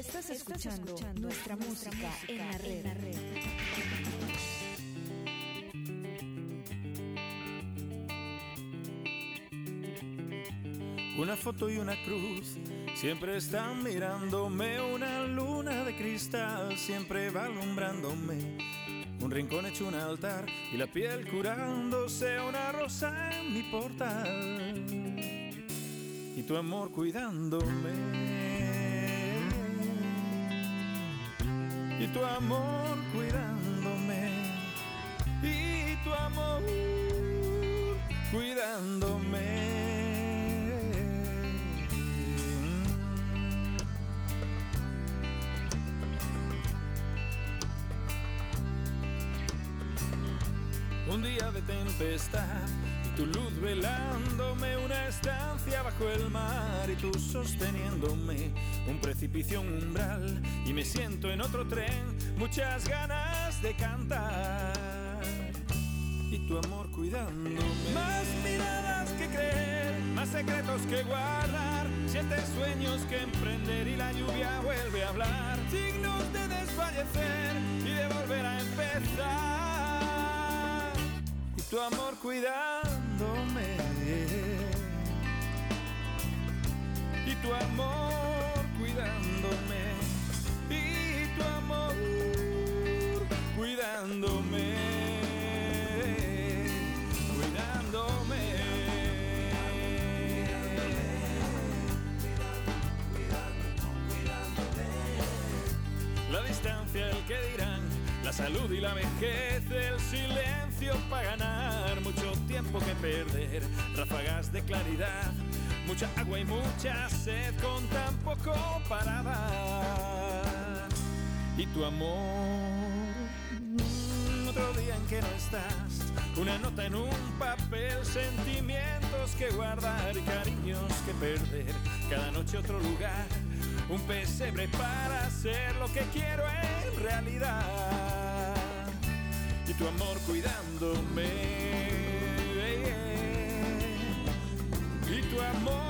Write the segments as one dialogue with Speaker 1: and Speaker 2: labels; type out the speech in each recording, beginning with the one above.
Speaker 1: Estás escuchando, nuestra, música, en la red.
Speaker 2: Una foto y una cruz siempre están mirándome, una luna de cristal siempre va alumbrándome. Un rincón hecho un altar y la piel curándose, una rosa en mi portal y tu amor cuidándome. Y tu amor cuidándome y tu luz velándome una estancia bajo el mar y tú sosteniéndome un precipicio, un umbral y me siento en otro tren, muchas ganas de cantar. Y tu amor cuidándome. Más miradas que creer, más secretos que guardar, siete sueños que emprender y la lluvia vuelve a hablar, signos de desfallecer y de volver a empezar tu amor cuidándome. Y tu amor cuidándome. Y tu amor cuidándome. Cuidándome. La distancia el que dirán la salud y la vejez el silencio para ganar mucho tiempo que perder ráfagas de claridad mucha agua y mucha sed con tan poco para dar. Y tu amor, otro día en que no estás, una nota en un papel, sentimientos que guardar, cariños que perder, cada noche otro lugar, un pesebre para hacer lo que quiero en realidad. Y tu amor cuidándome. Y tu amor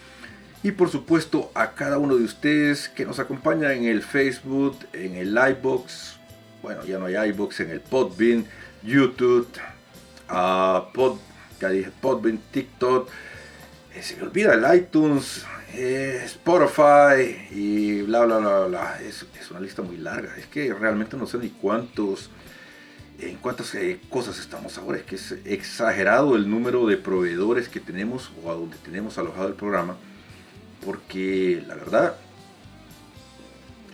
Speaker 3: y por supuesto a cada uno de ustedes que nos acompaña en el Facebook, en el iBox, bueno ya no hay iBox, en el Podbean, YouTube, a Pod, ya dije Podbean, TikTok, eh, se me olvida el iTunes, eh, Spotify y bla bla bla bla. Es, es una lista muy larga, es que realmente no sé ni cuántos en cuántas eh, cosas estamos ahora. Es que es exagerado el número de proveedores que tenemos o a donde tenemos alojado el programa porque la verdad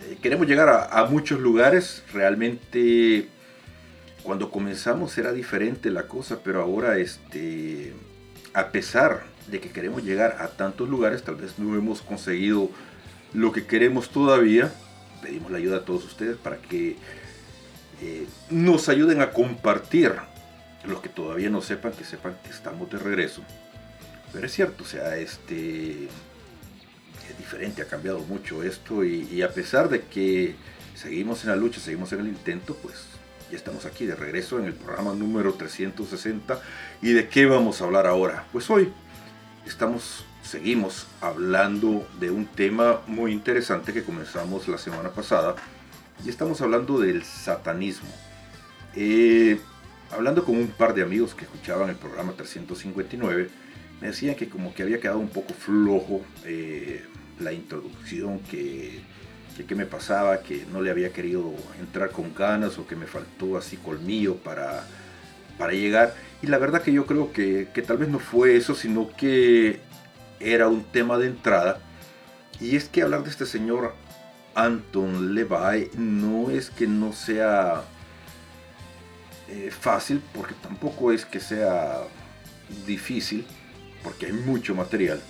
Speaker 3: eh, queremos llegar a, muchos lugares. Realmente cuando comenzamos era diferente la cosa, pero ahora este, a pesar de que queremos llegar a tantos lugares, tal vez no hemos conseguido lo que queremos todavía. Pedimos la ayuda a todos ustedes para que eh, nos ayuden a compartir. Los que todavía no sepan, que sepan que estamos de regreso. Pero es cierto, o sea, este, diferente, ha cambiado mucho esto y, a pesar de que seguimos en la lucha, seguimos en el intento, pues ya estamos aquí de regreso en el programa número 360. ¿Y de qué vamos a hablar ahora? Pues hoy estamos, seguimos hablando de un tema muy interesante que comenzamos la semana pasada y estamos hablando del satanismo. Eh, hablando con un par de amigos que escuchaban el programa 359, me decían que como que había quedado un poco flojo eh, la introducción, que, que, me pasaba, que no le había querido entrar con ganas o que me faltó así colmillo para, para llegar. Y la verdad que yo creo que, que tal vez no fue eso, sino que era un tema de entrada. Y es que hablar de este señor Anton Levi no es que no sea eh, fácil, porque tampoco es que sea difícil, porque hay mucho material,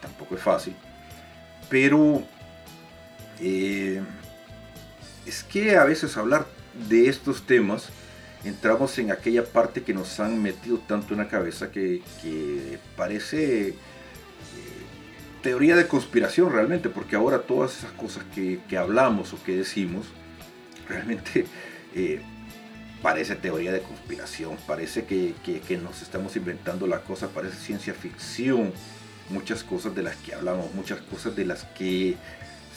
Speaker 3: tampoco es fácil, pero eh, es que a veces hablar de estos temas entramos en aquella parte que nos han metido tanto en la cabeza que, parece eh, teoría de conspiración realmente, porque ahora todas esas cosas que, hablamos o que decimos, realmente parece teoría de conspiración, parece que, nos estamos inventando la cosa, parece ciencia ficción, muchas cosas de las que hablamos, muchas cosas de las que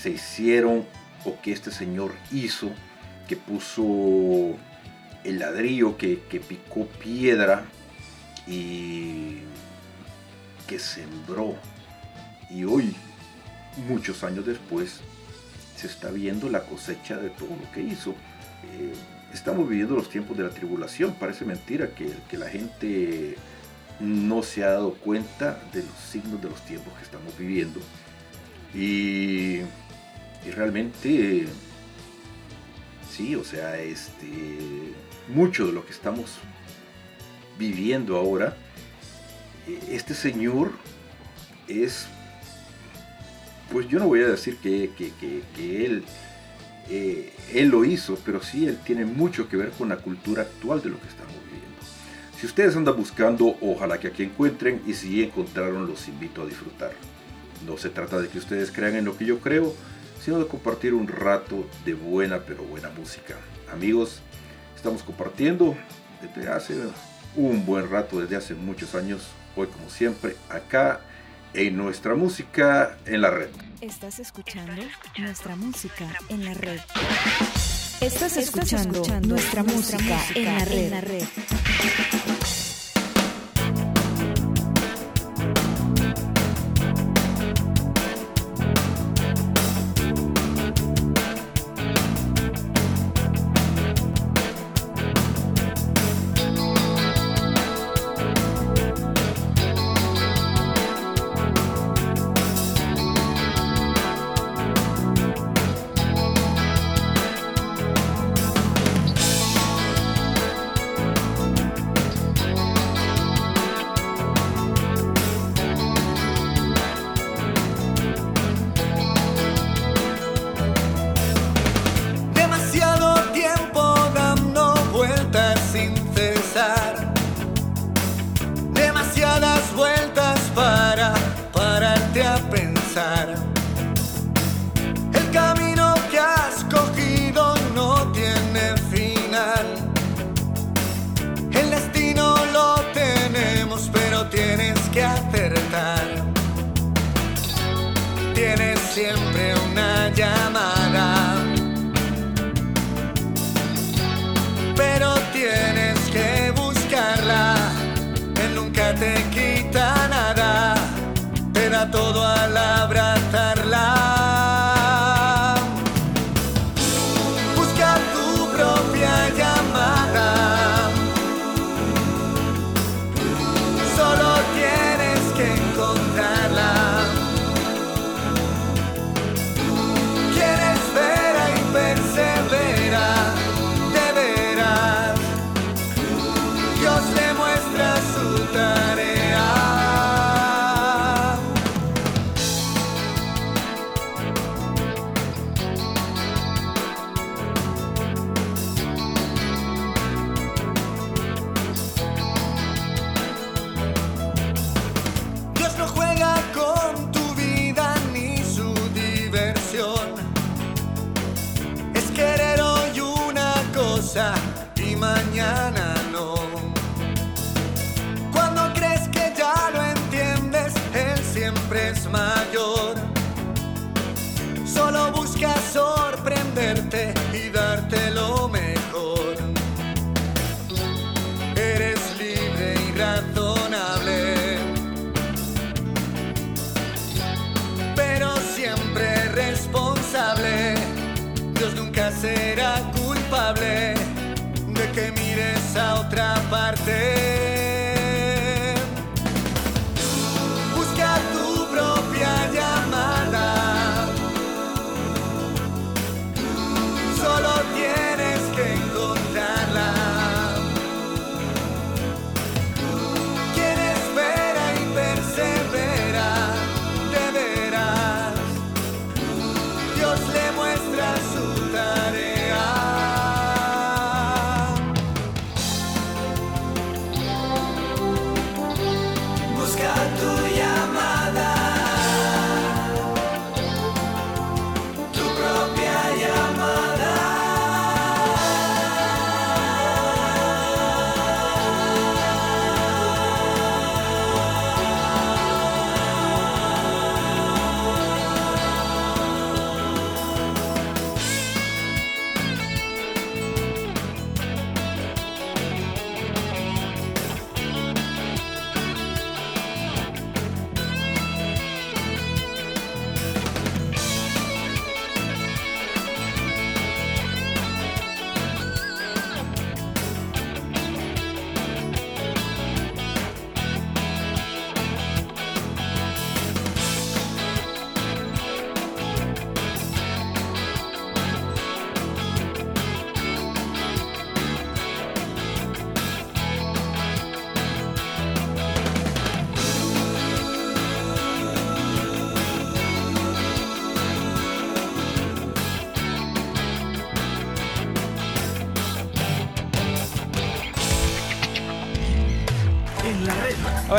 Speaker 3: se hicieron o que este señor hizo, que puso el ladrillo, que, que picó piedra y que sembró. Y hoy, muchos años después, se está viendo la cosecha de todo lo que hizo. Eh, estamos viviendo los tiempos de la tribulación. Parece mentira que, que, la gente no se ha dado cuenta de los signos de los tiempos que estamos viviendo. Y, y realmente, sí, o sea, este, mucho de lo que estamos viviendo ahora, este señor es, pues yo no voy a decir que, que, que, él eh, él lo hizo, pero sí él tiene mucho que ver con la cultura actual de lo que estamos viviendo. Si ustedes andan buscando, ojalá que aquí encuentren y si encontraron, los invito a disfrutar. No se trata de que ustedes crean en lo que yo creo, sino de compartir un rato de buena pero buena música. Amigos, estamos compartiendo desde hace un buen rato, desde hace muchos años, hoy como siempre, acá en nuestra música en la red.
Speaker 4: Estás escuchando nuestra música en la red. Estás escuchando nuestra música en la red.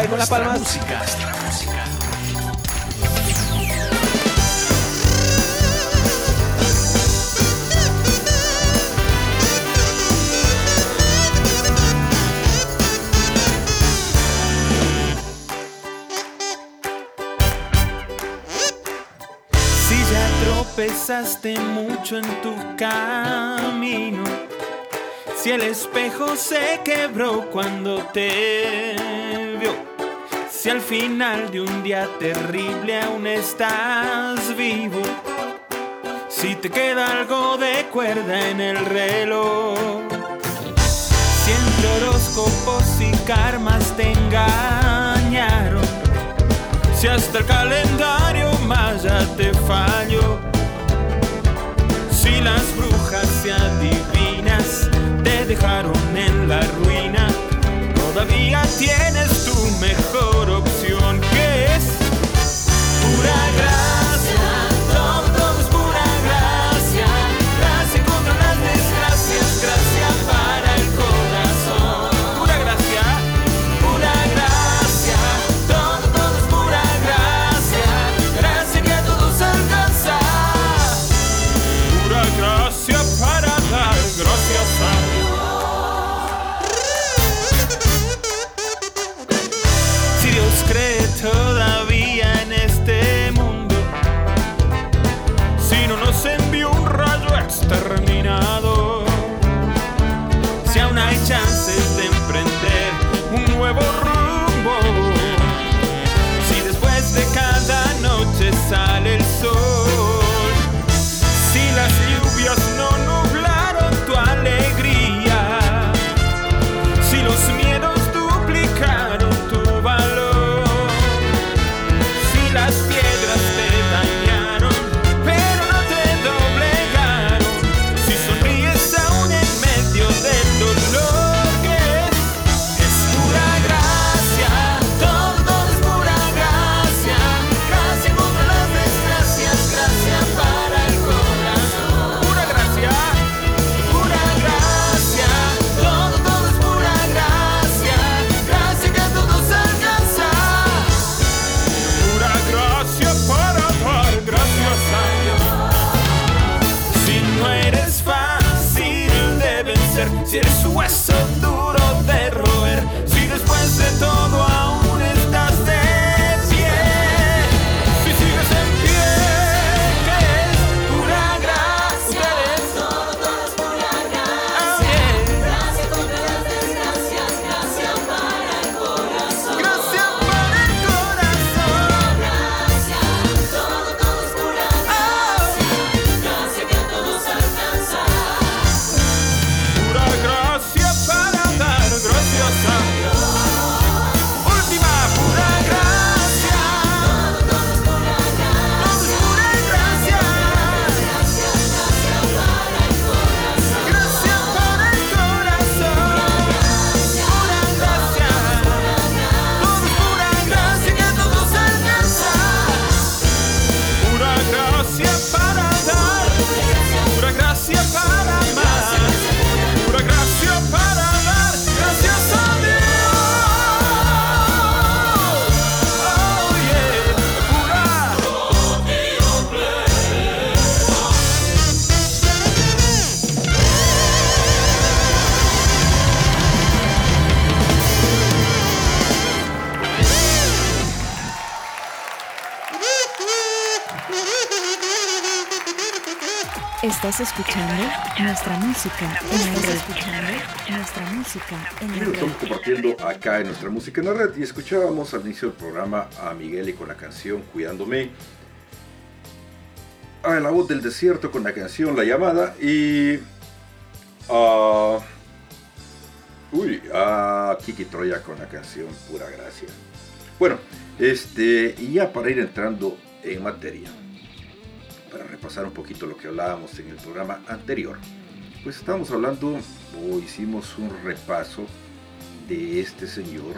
Speaker 5: Con las palmas. Música.
Speaker 6: Si ya tropezaste mucho en tu camino, si el espejo se quebró cuando te final de un día terrible aún estás vivo, si te queda algo de cuerda en el reloj, si entre horóscopos y karmas te engañaron, si hasta el calendario maya te falló, si las brujas y adivinas te dejaron en la ruina todavía tienes tu mejor opción, que es pura gracia.
Speaker 1: Estás escuchando nuestra música en la red. Nuestra música en la
Speaker 3: Bueno,
Speaker 1: red.
Speaker 3: estamos compartiendo acá en nuestra música en la red y escuchábamos al inicio del programa a Miguel y con la canción Cuidándome. A la voz del desierto con la canción La llamada y a uy, a Kiki Troya con la canción Pura Gracia. Bueno, este y ya para ir entrando en materia, para repasar un poquito lo que hablábamos en el programa anterior. Pues estábamos hablando o hicimos un repaso de este señor,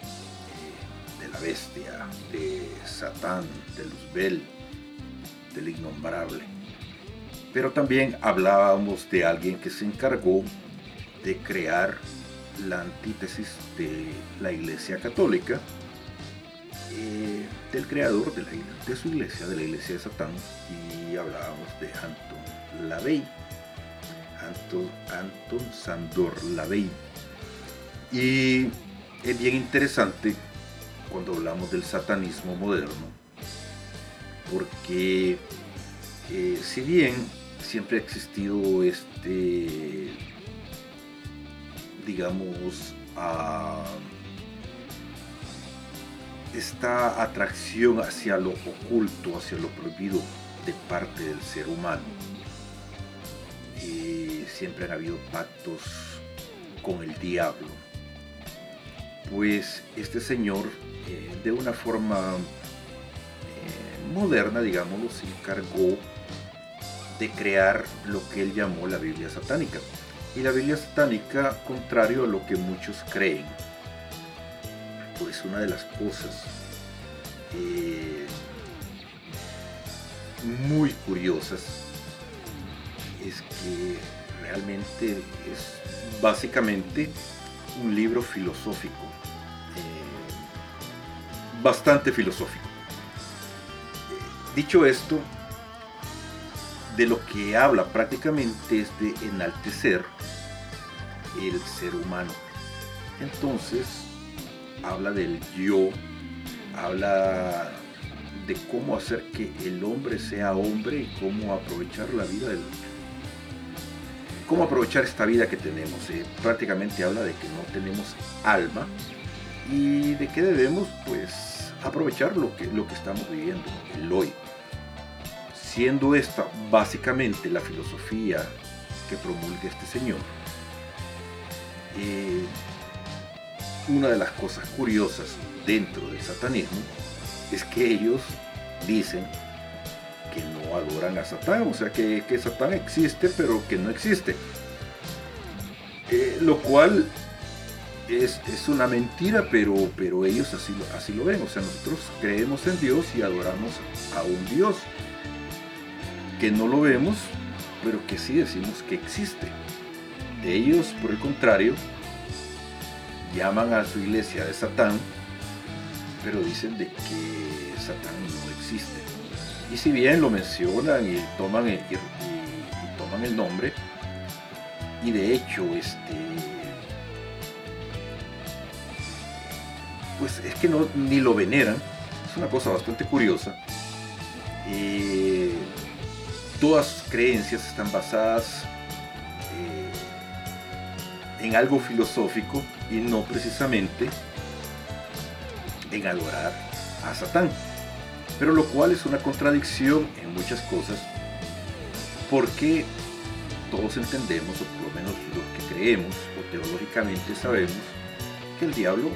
Speaker 3: eh, de la bestia, de Satán, de Luzbel, del innombrable. Pero también hablábamos de alguien que se encargó de crear la antítesis de la Iglesia Católica, eh, del creador de, la, de su iglesia, de la Iglesia de Satán, y hablábamos de Anton LaVey. Anton, Anton Sandor Lavey. Y es bien interesante cuando hablamos del satanismo moderno, porque eh, si bien siempre ha existido este, digamos, ah, esta atracción hacia lo oculto, hacia lo prohibido de parte del ser humano, y siempre han habido pactos con el diablo. Pues este señor, eh, de una forma eh, moderna, digámoslo, se encargó de crear lo que él llamó la Biblia satánica. Y la Biblia satánica, contrario a lo que muchos creen, pues una de las cosas muy curiosas es que realmente es básicamente un libro filosófico, eh, bastante filosófico. Eh, dicho esto, de lo que habla prácticamente es de enaltecer el ser humano. Entonces, habla del yo, habla de cómo hacer que el hombre sea hombre y cómo aprovechar la vida del, cómo aprovechar esta vida que tenemos. eh. Prácticamente habla de que no tenemos alma y de que debemos pues aprovechar lo que, lo que estamos viviendo, el hoy. Siendo esta básicamente la filosofía que promulga este señor, eh, una de las cosas curiosas dentro del satanismo es que ellos dicen que no adoran a Satán, o sea que, que Satán existe pero que no existe. Eh, lo cual es, es una mentira, pero, pero ellos así, así lo ven. O sea, nosotros creemos en Dios y adoramos a un Dios que no lo vemos, pero que sí decimos que existe. Ellos, por el contrario, llaman a su iglesia de Satán, pero dicen de que Satán no existe. Y si bien lo mencionan y toman el, toman el nombre, y de hecho, este, pues es que no, ni lo veneran, es una cosa bastante curiosa. Eh, todas sus creencias están basadas en algo filosófico y no precisamente en adorar a Satán. Pero lo cual es una contradicción en muchas cosas porque todos entendemos, o por lo menos los que creemos o teológicamente sabemos, que el diablo,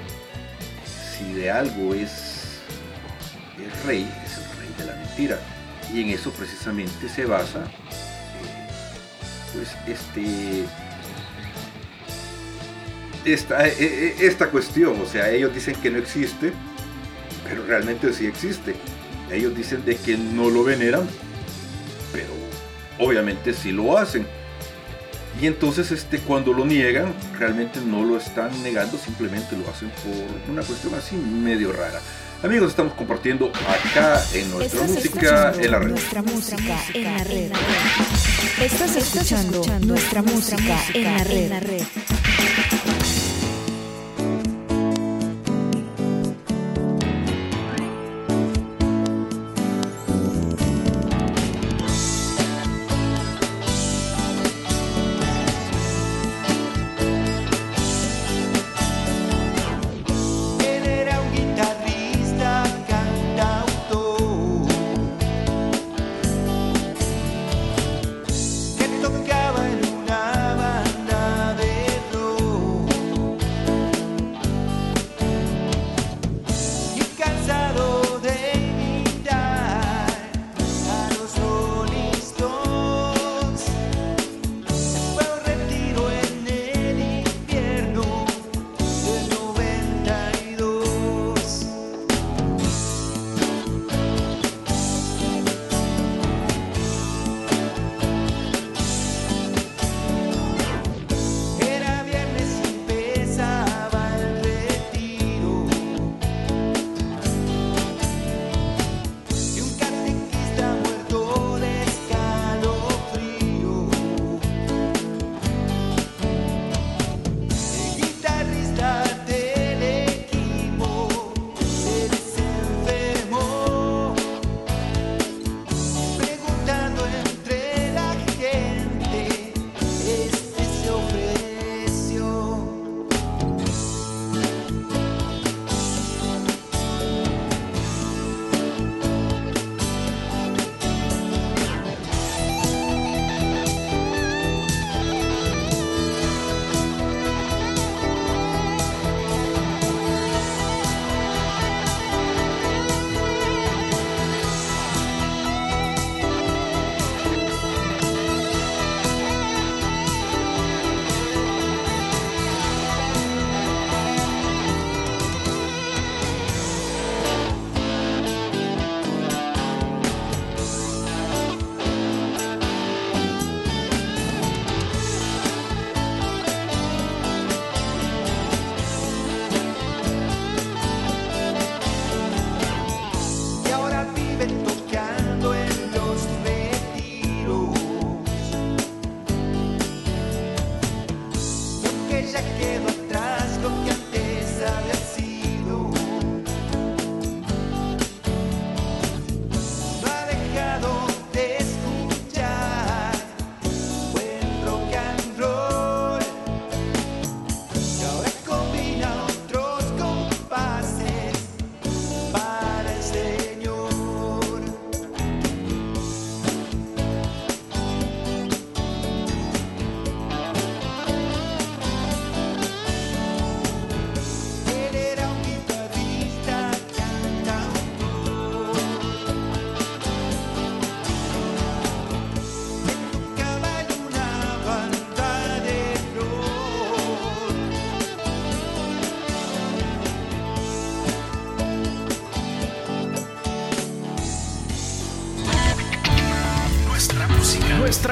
Speaker 3: si de algo es, es rey, es el rey de la mentira. Y en eso precisamente se basa eh, pues este esta, eh, eh, esta cuestión, o sea, ellos dicen que no existe, pero realmente sí existe. Ellos dicen de que no lo veneran, pero obviamente sí lo hacen. Y entonces este, cuando lo niegan, realmente no lo están negando, simplemente lo hacen por una cuestión así medio rara. Amigos, estamos compartiendo acá en nuestra música en la red.
Speaker 1: Nuestra música en la red. Estás escuchando nuestra música en la red.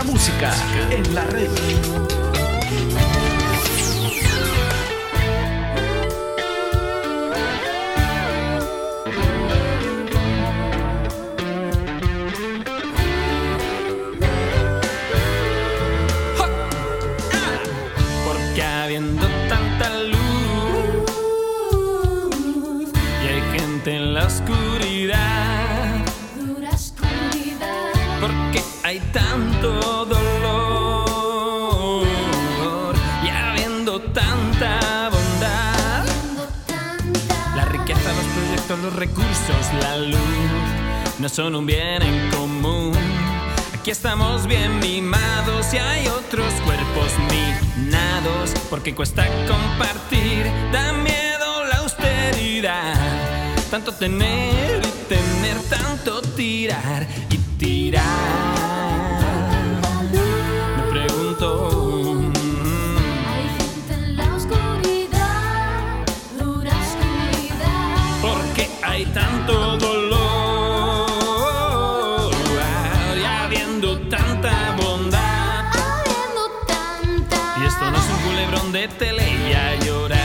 Speaker 5: Música en la red.
Speaker 7: Un culebrón de tele y a llorar,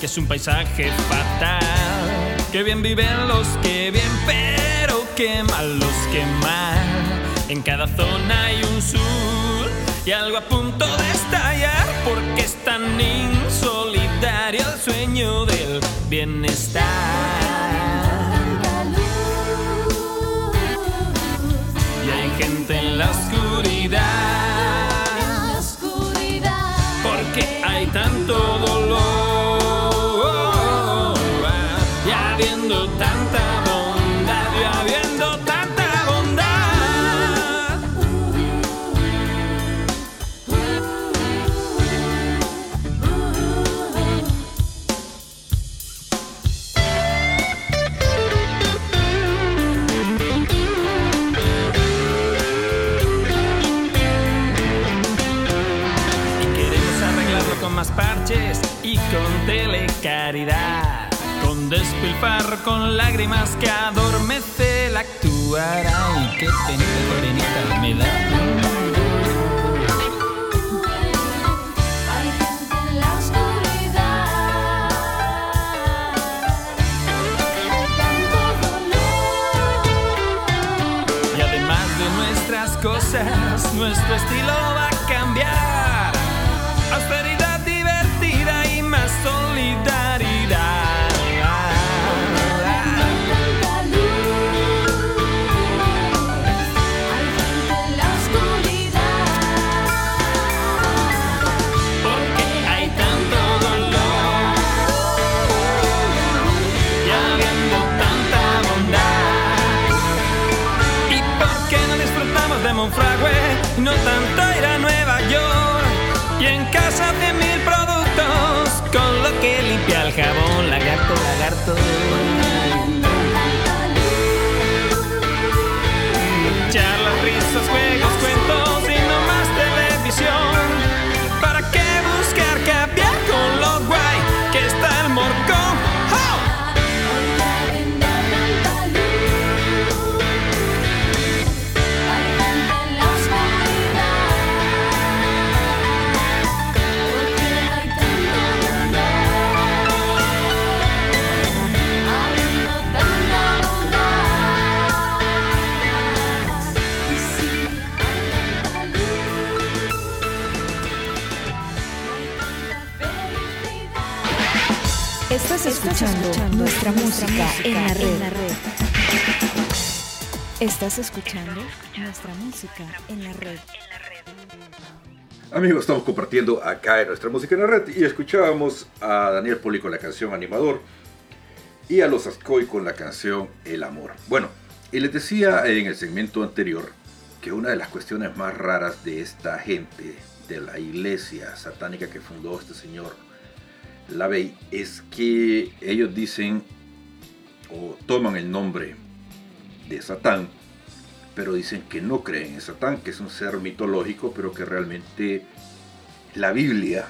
Speaker 7: que es un paisaje fatal. Que bien viven los que bien, pero que mal los que mal. En cada zona hay un sur y algo a punto de estallar, porque es tan insolidario el sueño del bienestar. Y hay gente en la oscuridad, Con despilfarro, con lágrimas que adormece el actuar. Ay, qué penita, morenita me da. Y además de nuestras cosas, nuestro estilo va a cambiar. Austeridad divertida y más solidaridad. No tanto ir a Nueva York? Y en casa de mil productos con lo que limpia el jabón, lagarto, lagarto.
Speaker 1: Estás escuchando nuestra música en la red. Estás escuchando nuestra música en la red.
Speaker 3: Amigos, estamos compartiendo acá en nuestra música en la red y escuchábamos a Daniel Poli con la canción Animador y a los Ascoy con la canción El Amor. Bueno, y les decía en el segmento anterior que una de las cuestiones más raras de esta gente, de la iglesia satánica que fundó este señor Lavey, es que ellos dicen o toman el nombre de Satán, pero dicen que no creen en Satán, que es un ser mitológico, pero que realmente la Biblia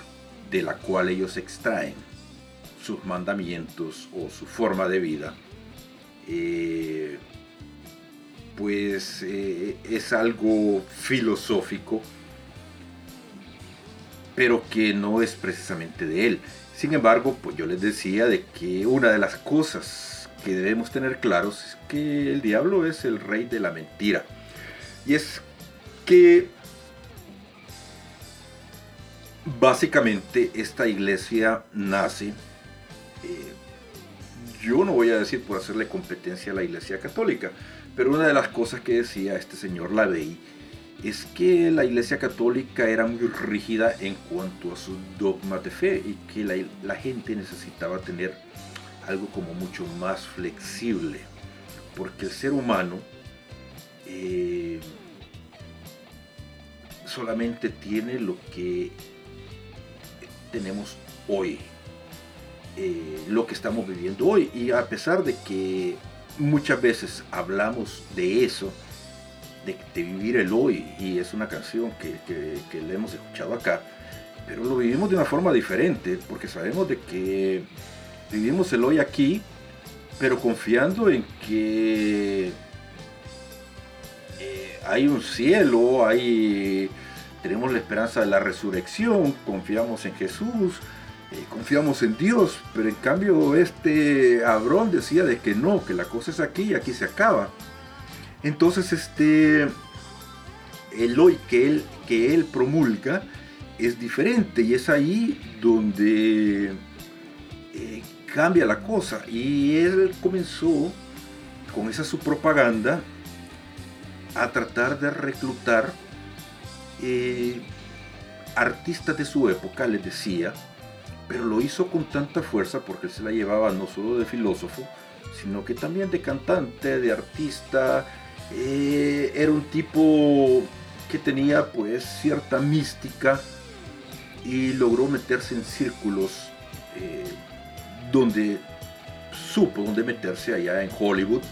Speaker 3: de la cual ellos extraen sus mandamientos o su forma de vida, eh, pues eh, es algo filosófico, pero que no es precisamente de él. Sin embargo, pues yo les decía de que una de las cosas que debemos tener claros es que el diablo es el rey de la mentira. Y es que básicamente esta iglesia nace, eh, yo no voy a decir por hacerle competencia a la iglesia católica, pero una de las cosas que decía este señor Lavey es que la iglesia católica era muy rígida en cuanto a sus dogmas de fe y que la, gente necesitaba tener algo como mucho más flexible, porque el ser humano eh, solamente tiene lo que tenemos hoy, eh, lo que estamos viviendo hoy. Y a pesar de que muchas veces hablamos de eso, de, vivir el hoy, y es una canción que, que, le hemos escuchado acá, pero lo vivimos de una forma diferente, porque sabemos de que vivimos el hoy aquí, pero confiando en que eh, hay un cielo, hay tenemos la esperanza de la resurrección, confiamos en Jesús, eh, confiamos en Dios, pero en cambio este Abrón decía de que no, que la cosa es aquí y aquí se acaba. Entonces este el hoy que él, que él promulga es diferente y es ahí donde eh, cambia la cosa. Y él comenzó con esa su propaganda a tratar de reclutar eh, artistas de su época, les decía, pero lo hizo con tanta fuerza porque él se la llevaba no solo de filósofo, sino que también de cantante, de artista. Eh, era un tipo que tenía pues cierta mística y logró meterse en círculos eh, donde supo dónde meterse allá en Hollywood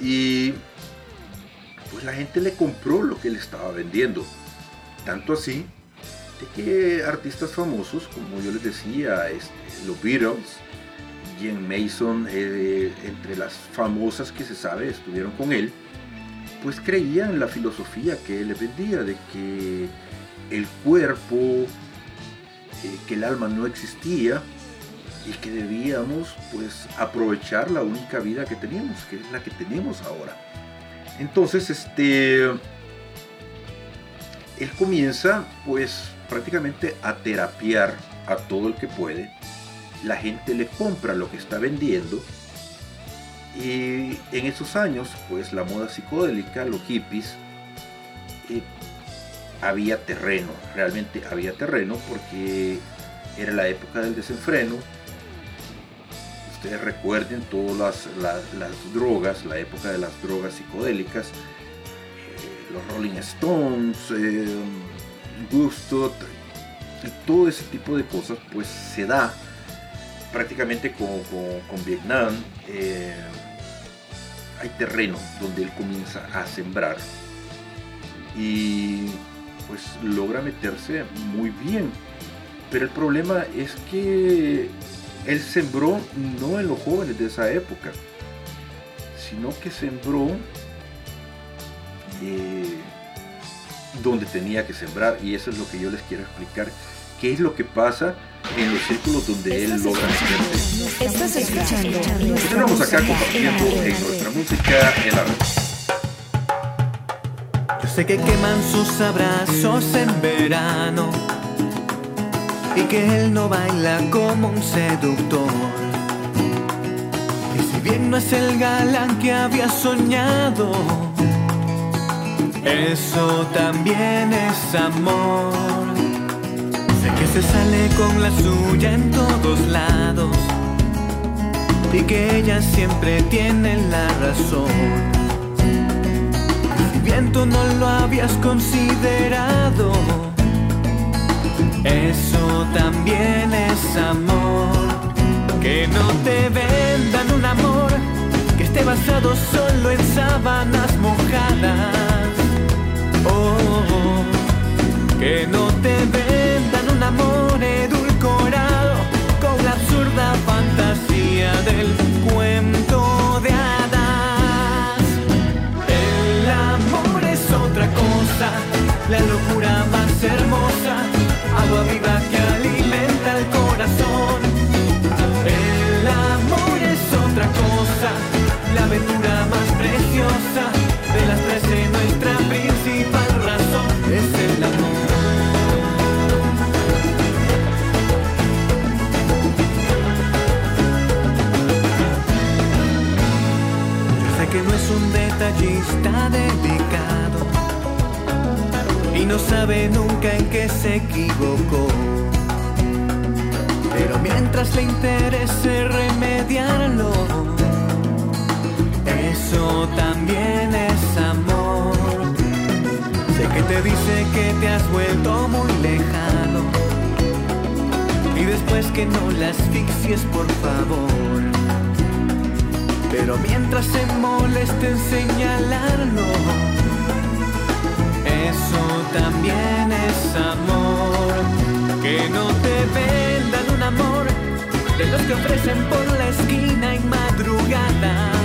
Speaker 3: y pues la gente le compró lo que él estaba vendiendo. Tanto así de que artistas famosos, como yo les decía, este, los Beatles, Jim Mason, eh, entre las famosas que se sabe estuvieron con él, pues creían en la filosofía que él le vendía, de que el cuerpo, eh, que el alma no existía y que debíamos pues aprovechar la única vida que teníamos, que es la que tenemos ahora. Entonces, este, él comienza pues prácticamente a terapiar a todo el que puede. La gente le compra lo que está vendiendo. Y en esos años, pues la moda psicodélica, los hippies, eh, había terreno, realmente había terreno porque era la época del desenfreno, recuerden todas las, drogas, la época de las drogas psicodélicas, eh, los Rolling Stones, eh, Gusto, todo ese tipo de cosas, pues se da prácticamente con, Vietnam. Eh, hay terreno donde él comienza a sembrar y pues logra meterse muy bien. Pero el problema es que él sembró no en los jóvenes de esa época, sino que sembró eh, donde tenía que sembrar. Y eso es lo que yo les quiero explicar. ¿Qué es lo que pasa en los círculos donde él logra meterse?
Speaker 1: Estás escuchando.
Speaker 3: Estamos acá compartiendo en nuestra música en la red.
Speaker 6: Yo sé que queman sus abrazos en verano y que él no baila como un seductor. Y si bien no es el galán que había soñado, eso también es amor. Se sale con la suya en todos lados y que ella siempre tiene la razón. Si bien tú no lo habías considerado, eso también es amor. Que no te vendan un amor que esté basado solo en sábanas mojadas. Oh, que no te vendan amor edulcorado con la absurda fantasía del cuento de hadas.
Speaker 3: El amor es otra cosa, la locura más hermosa, agua viva
Speaker 4: que
Speaker 3: alimenta el corazón. El amor es otra cosa, la aventura más preciosa de las tres
Speaker 4: no es un detallista delicado y no sabe nunca en qué se equivocó. Pero mientras le interese remediarlo, eso también es amor. Sé que te dice que te has vuelto muy lejano y después que no la asfixies por favor. Pero mientras se moleste en señalarlo, eso también es amor. Que no te vendan un amor de los que ofrecen por la esquina en madrugada.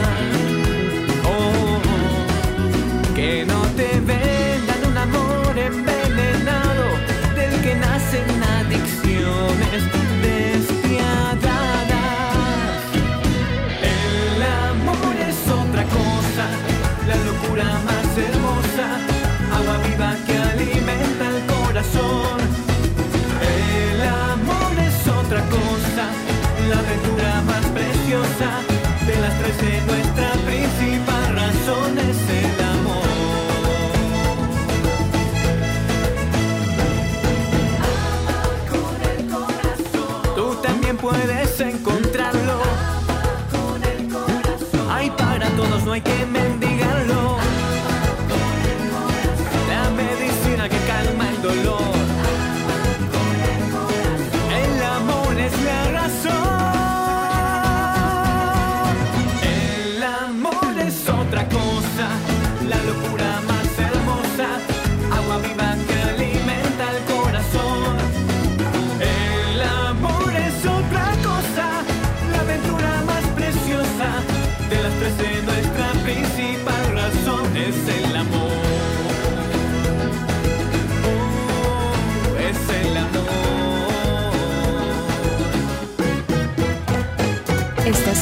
Speaker 4: La aventura más preciosa, de las tres de nuestra principal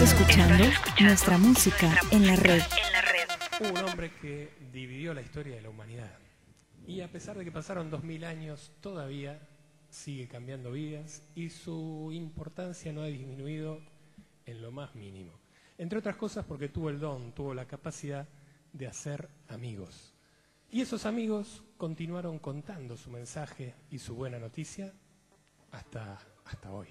Speaker 1: Estás escuchando nuestra música en la red.
Speaker 8: un hombre que dividió la historia de la humanidad. Y a pesar de que pasaron dos mil años, todavía sigue cambiando vidas y su importancia no ha disminuido en lo más mínimo. Entre otras cosas porque tuvo el don, tuvo la capacidad de hacer amigos. Y esos amigos continuaron contando su mensaje y su buena noticia hasta, hasta hoy.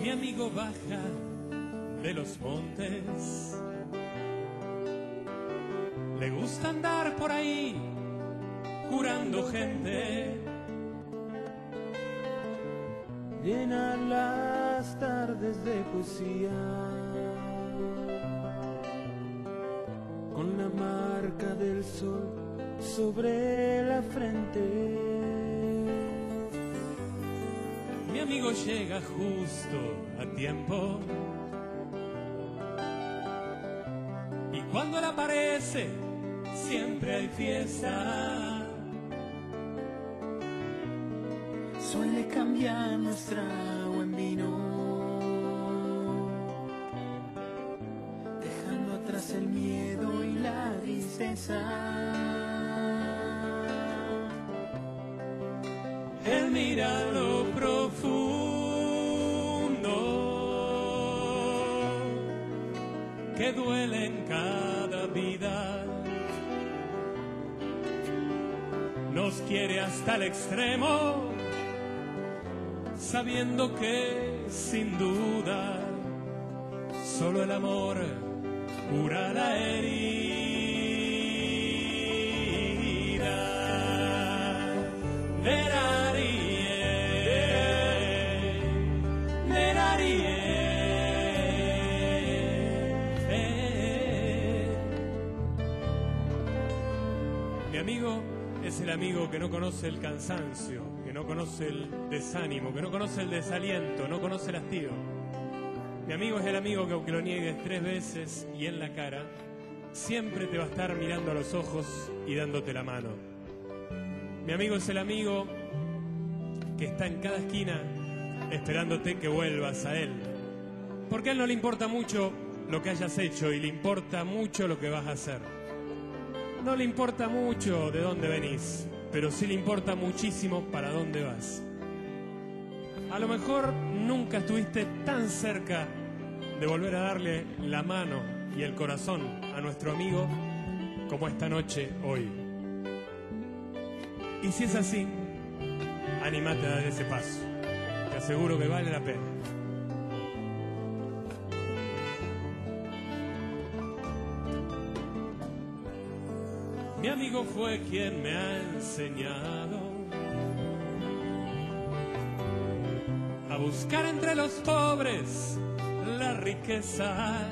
Speaker 8: Mi amigo baja de los montes. Le gusta andar por ahí curando gente.
Speaker 6: llenar las tardes de poesía con la marca del sol sobre la frente.
Speaker 8: Mi amigo llega justo a tiempo. Y cuando él aparece, siempre hay fiesta.
Speaker 6: Suele cambiar nuestra agua en vino, tristeza.
Speaker 8: Él mira lo profundo que duele en cada vida. Nos quiere hasta el extremo, sabiendo que sin duda solo el amor cura la herida. Mi amigo es el amigo que no conoce el cansancio, que no conoce el desánimo, que no conoce el desaliento, no conoce el hastío. Mi amigo es el amigo que aunque lo niegues tres veces y en la cara, siempre te va a estar mirando a los ojos y dándote la mano. Mi amigo es el amigo que está en cada esquina esperándote que vuelvas a él. Porque a él no le importa mucho lo que hayas hecho y le importa mucho lo que vas a hacer. No le importa mucho de dónde venís, pero sí le importa muchísimo para dónde vas. A lo mejor nunca estuviste tan cerca de volver a darle la mano y el corazón a nuestro amigo como esta noche hoy. Y si es así, animate a dar ese paso. Te aseguro que vale la pena. Amigo fue quien me ha enseñado a buscar entre los pobres la riqueza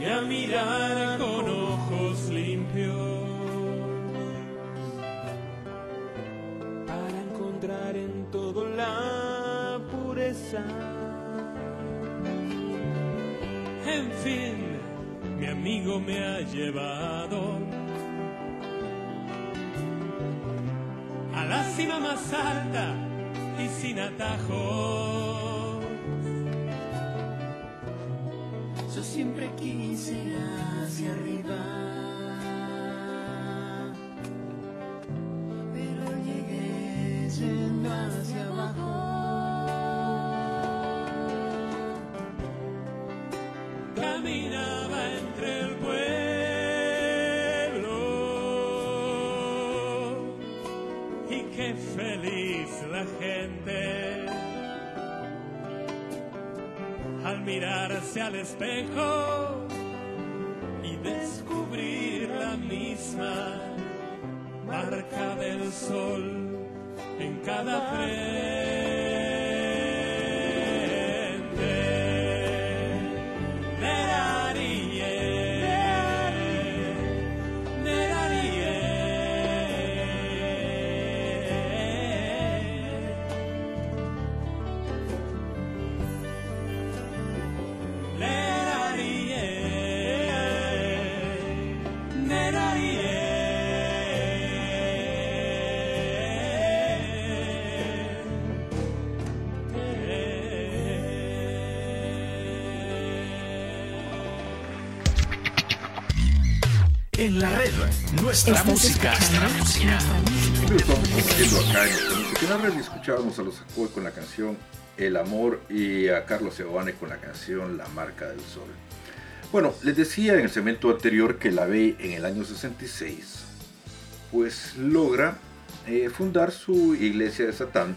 Speaker 8: y a mirar con ojos limpios
Speaker 4: para encontrar en todo la pureza.
Speaker 8: En fin, mi amigo me ha llevado a la cima más alta y sin atajos.
Speaker 4: Yo siempre quise ir hacia arriba, pero llegué hacia abajo.
Speaker 8: Caminaba pueblo y qué feliz la gente al mirarse al espejo y descubrir la misma marca del sol en cada frente.
Speaker 5: En la red, nuestra música.
Speaker 1: escuchando nuestra música.
Speaker 3: Lo estamos compartiendo acá en la red y escuchábamos a los Acoy con la canción El Amor y a Carlos Giovanni con la canción La Marca del Sol. Bueno, les decía en el segmento anterior que la ve en el año 66, pues logra eh, fundar su iglesia de Satán,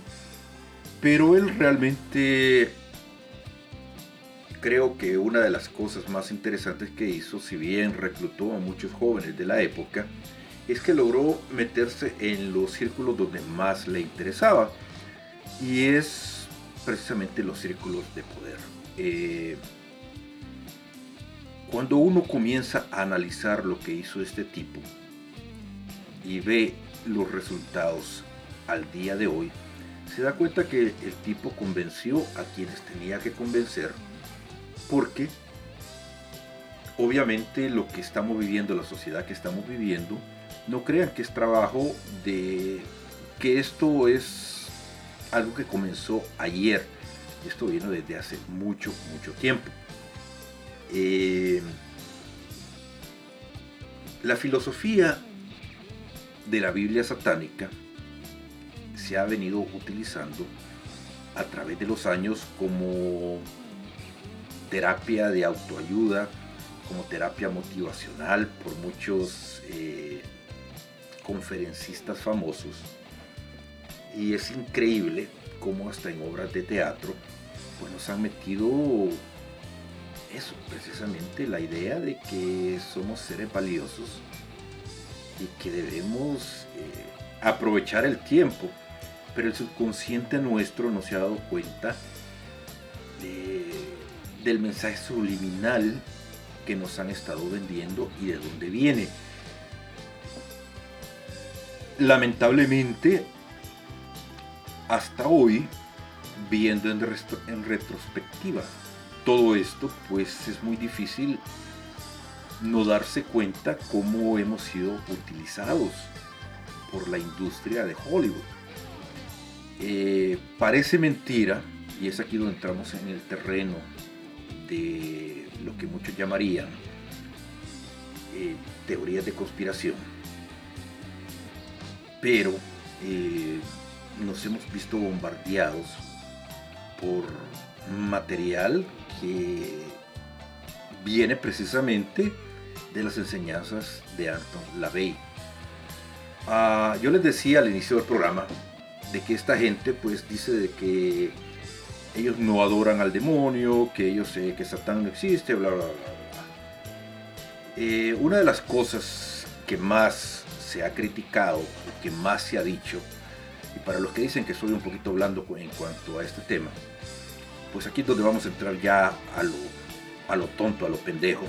Speaker 3: pero él realmente creo que una de las cosas más interesantes que hizo, si bien reclutó a muchos jóvenes de la época, es que logró meterse en los círculos donde más le interesaba y es precisamente los círculos de poder. Eh, cuando uno comienza a analizar lo que hizo este tipo y ve los resultados al día de hoy, se da cuenta que el tipo convenció a quienes tenía que convencer porque obviamente lo que estamos viviendo, la sociedad que estamos viviendo, no crean que es trabajo de que esto es algo que comenzó ayer. Esto viene desde hace mucho, mucho tiempo. Eh, la filosofía de la Biblia satánica se ha venido utilizando a través de los años como terapia de autoayuda, como terapia motivacional por muchos eh, conferencistas famosos. Y es increíble cómo hasta en obras de teatro pues nos han metido eso, precisamente la idea de que somos seres valiosos y que debemos eh, aprovechar el tiempo. Pero el subconsciente nuestro no se ha dado cuenta de, del mensaje subliminal que nos han estado vendiendo y de dónde viene. Lamentablemente, hasta hoy, viendo en, retrospectiva, todo esto, pues es muy difícil no darse cuenta cómo hemos sido utilizados por la industria de Hollywood. Eh, parece mentira, y es aquí donde entramos en el terreno de lo que muchos llamarían eh, teorías de conspiración, pero eh, nos hemos visto bombardeados por material que viene precisamente de las enseñanzas de Anton LaVey. Ah, yo les decía al inicio del programa de que esta gente pues dice de que ellos no adoran al demonio, que ellos eh, que Satán no existe, bla bla bla. bla. Eh, una de las cosas que más se ha criticado, que más se ha dicho, y para los que dicen que soy un poquito blando en cuanto a este tema, pues aquí es donde vamos a entrar ya a lo, a lo tonto, a lo pendejo.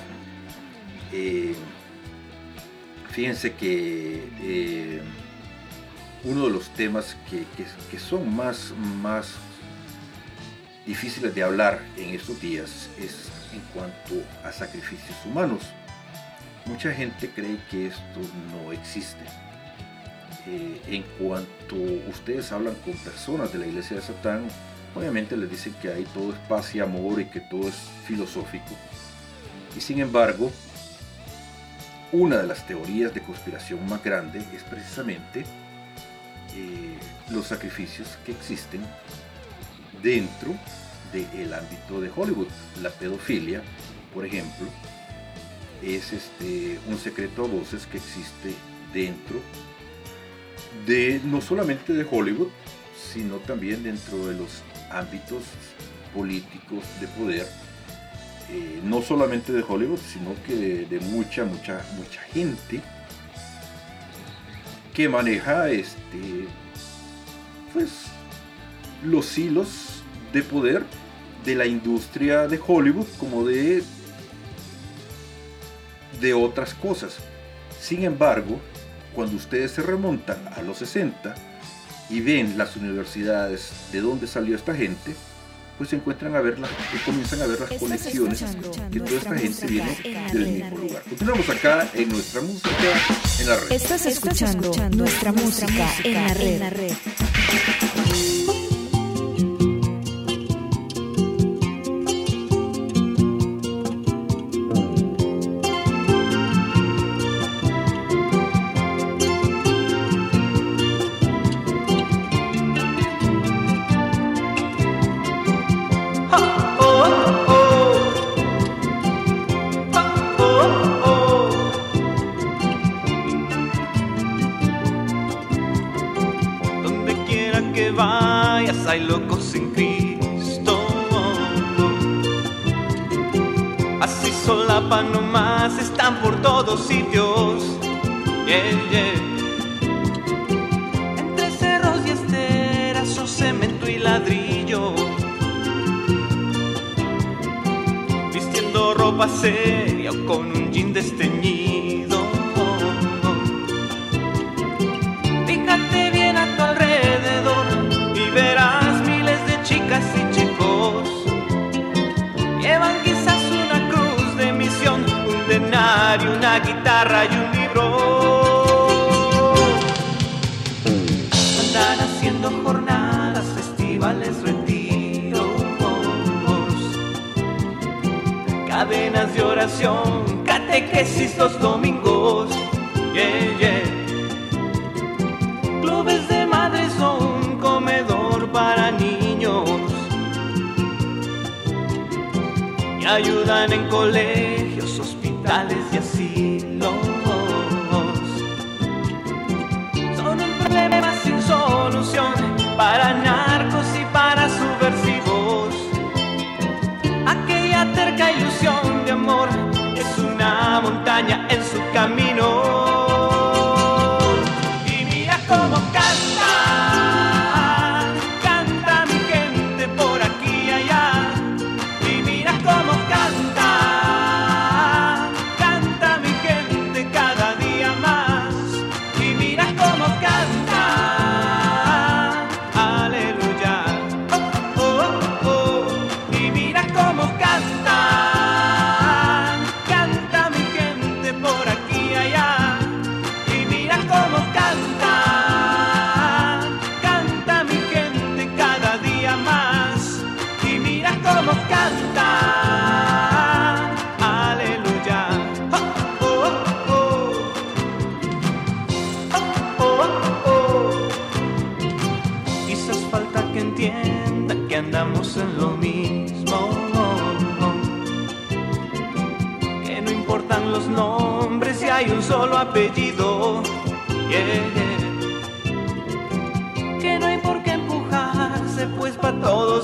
Speaker 3: Eh, fíjense que eh, uno de los temas que, que- que son más, más difíciles de hablar en estos días es en cuanto a sacrificios humanos. Mucha gente cree que esto no existe. Eh, en cuanto ustedes hablan con personas de la iglesia de Satán, obviamente les dicen que ahí todo es paz y amor y que todo es filosófico. Y sin embargo, una de las teorías de conspiración más grande es precisamente eh, los sacrificios que existen dentro del ámbito de Hollywood. La pedofilia, por ejemplo, es este, un secreto a voces que existe dentro de no solamente de Hollywood, sino también dentro de los ámbitos políticos de poder, eh, no solamente de Hollywood, sino que de, de mucha, mucha, mucha gente que maneja este, pues, los hilos de poder de la industria de Hollywood como de de otras cosas. Sin embargo, cuando ustedes se remontan a los 60 y ven las universidades de dónde salió esta gente, pues se encuentran a ver las, y comienzan a ver las conexiones que toda esta gente viene del mismo lugar. Continuamos acá en nuestra música en la red.
Speaker 1: Estás escuchando nuestra música en la red.
Speaker 6: Solapan nomás, están por todos sitios. Entre cerros y esteras o cemento y ladrillo. Vistiendo ropa seria o con un jean desteñido. Guitarra y un libro. Andan haciendo jornadas, festivales, retiros, cadenas de oración, catequesis los domingos. Yeah, yeah clubes de madres o un comedor para niños. Y ayudan en colegios, hospitales y asilos. Son un problema sin solución para narcos y para subversivos. Aquella terca ilusión de amor es una montaña en su camino.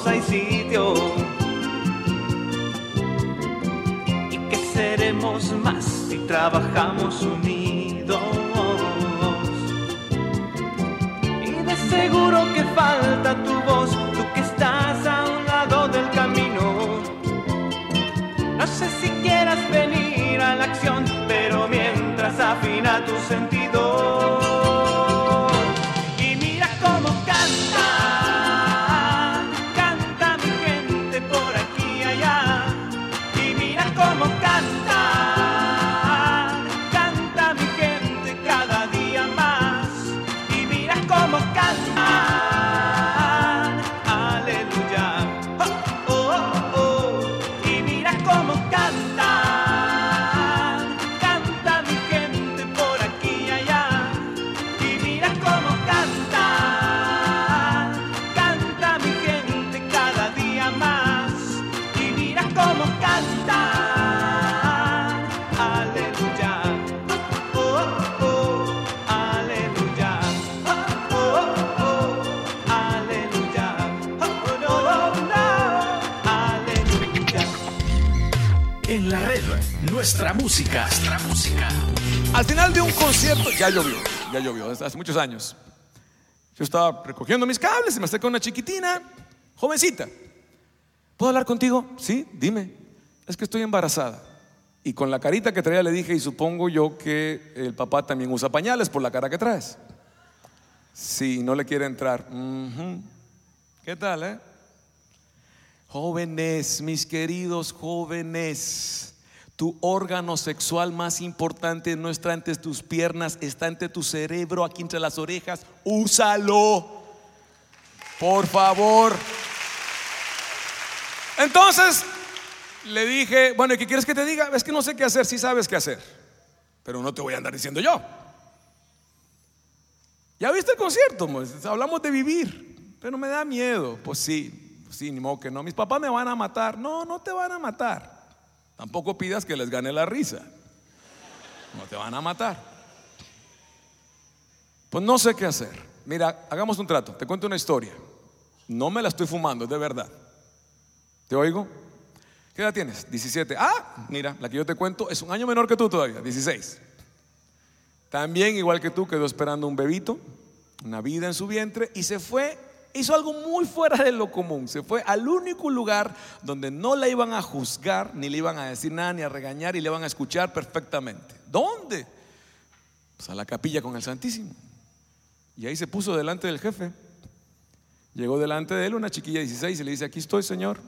Speaker 6: Hay sitio. Y que seremos más si trabajamos unidos. Y de seguro que falta tu voz, tú que estás a un lado del camino. No sé si quieras venir a la acción, pero mientras afina tu sentido.
Speaker 5: En la red, nuestra música. Nuestra música.
Speaker 2: Al final de un concierto, ya llovió, ya llovió, hace muchos años. Yo estaba recogiendo mis cables y me acerca una chiquitina, jovencita. ¿Puedo hablar contigo? Sí, dime. Es que estoy embarazada. Y con la carita que traía le dije, y supongo yo que el papá también usa pañales por la cara que traes. Sí, no le quiere entrar. ¿Qué tal, eh? Jóvenes, mis queridos jóvenes, tu órgano sexual más importante no está entre tus piernas, está entre tu cerebro, aquí entre las orejas. Úsalo. Por favor. Entonces, le dije, bueno, ¿y qué quieres que te diga? Es que no sé qué hacer, sí sabes qué hacer, pero no te voy a andar diciendo yo. ¿Ya viste el concierto? Hablamos de vivir, pero me da miedo. Pues sí, pues sí, ni modo que no. Mis papás me van a matar. No, no te van a matar. Tampoco pidas que les gane la risa. No te van a matar. Pues no sé qué hacer. Mira, hagamos un trato. Te cuento una historia. No me la estoy fumando, es de verdad. ¿Te oigo? ¿Qué edad tienes? 17. Ah, mira, la que yo te cuento es un año menor que tú todavía, 16. También, igual que tú, quedó esperando un bebito, una vida en su vientre, y se fue, hizo algo muy fuera de lo común. Se fue al único lugar donde no la iban a juzgar, ni le iban a decir nada, ni a regañar, y le iban a escuchar perfectamente. ¿Dónde? Pues a la capilla con el Santísimo. Y ahí se puso delante del jefe. Llegó delante de él una chiquilla de 16 y le dice, aquí estoy, Señor.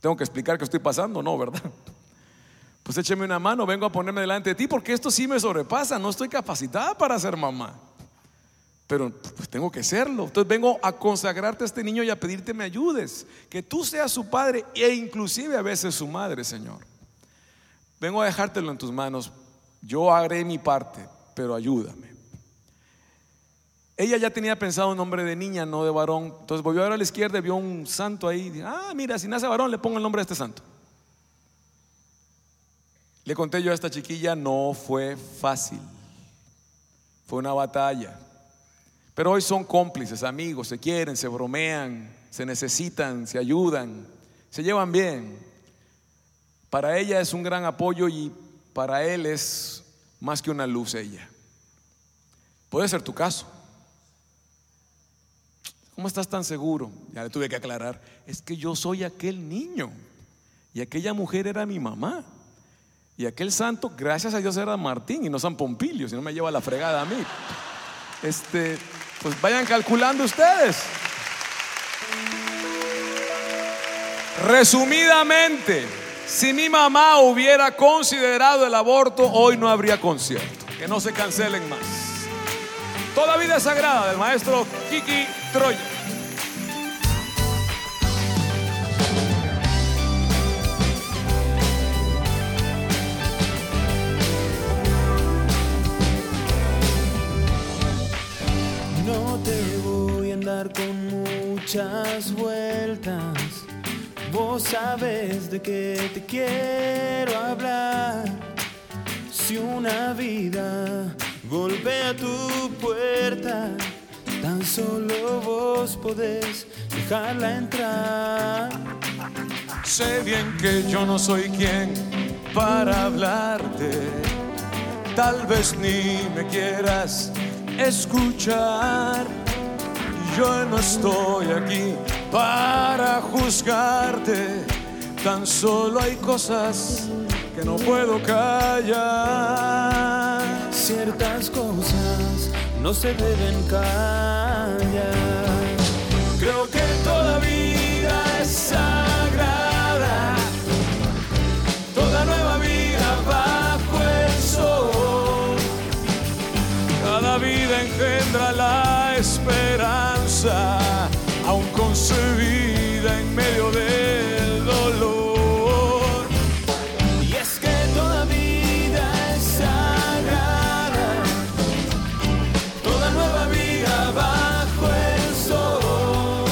Speaker 2: Tengo que explicar qué estoy pasando, no, ¿verdad? Pues écheme una mano, vengo a ponerme delante de ti porque esto sí me sobrepasa, no estoy capacitada para ser mamá. Pero pues tengo que serlo. Entonces vengo a consagrarte a este niño y a pedirte me ayudes, que tú seas su padre e inclusive a veces su madre, Señor. Vengo a dejártelo en tus manos. Yo haré mi parte, pero ayúdame. Ella ya tenía pensado un nombre de niña, no de varón. Entonces volvió a ver a la izquierda y vio un santo ahí. Ah, mira, si nace varón, le pongo el nombre de este santo. Le conté yo a esta chiquilla, no fue fácil. Fue una batalla. Pero hoy son cómplices, amigos, se quieren, se bromean, se necesitan, se ayudan, se llevan bien. Para ella es un gran apoyo y para él es más que una luz ella. Puede ser tu caso. ¿Cómo estás tan seguro? Ya le tuve que aclarar. Es que yo soy aquel niño. Y aquella mujer era mi mamá. Y aquel santo, gracias a Dios, era Martín y no San Pompilio, si no me lleva la fregada a mí. Este, pues vayan calculando ustedes. Resumidamente, si mi mamá hubiera considerado el aborto, hoy no habría concierto. Que no se cancelen más. Toda vida sagrada del maestro Kiki Troya.
Speaker 4: Muchas vueltas. Vos sabes de qué te quiero hablar.
Speaker 6: Si una vida golpea tu puerta, tan solo vos podés dejarla entrar.
Speaker 2: Sé bien que yo no soy quien para hablarte. Tal vez ni me quieras escuchar. Yo no estoy aquí para juzgarte. Tan solo hay cosas que no puedo callar.
Speaker 6: Ciertas cosas no se deben callar.
Speaker 2: Creo que toda vida es sagrada. Toda nueva vida bajo el sol. Cada vida engendra la esperanza, aún concebida en medio del dolor.
Speaker 6: Y es que toda vida es sagrada. Toda nueva vida bajo el sol.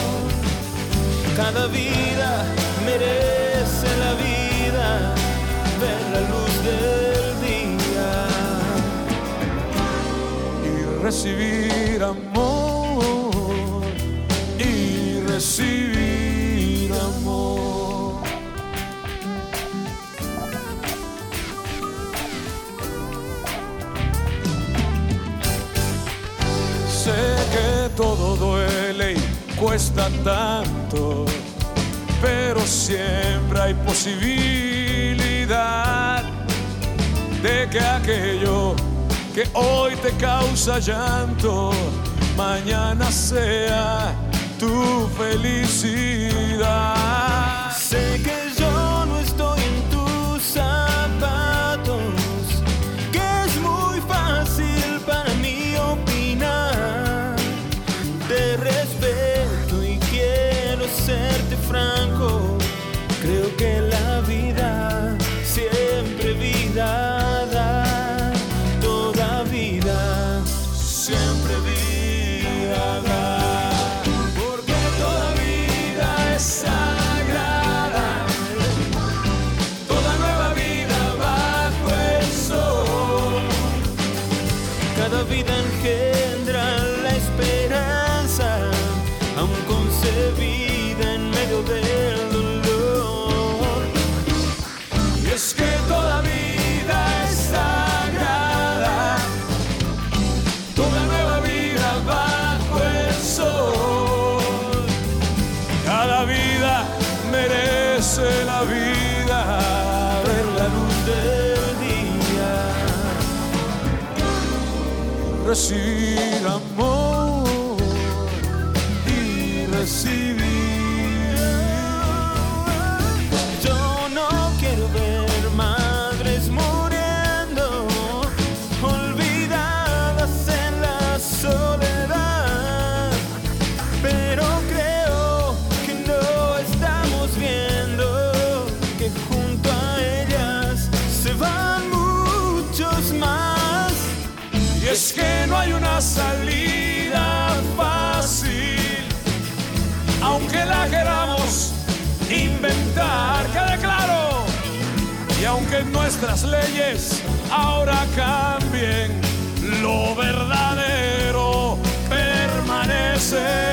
Speaker 6: Cada vida merece la vida, ver la luz del día.
Speaker 2: y recibir amor cuesta tanto, pero siempre hay posibilidad de que aquello que hoy te causa llanto, mañana sea tu felicidad. Recibir amor y recibir. Nuestras leyes ahora cambien, lo verdadero permanecerá.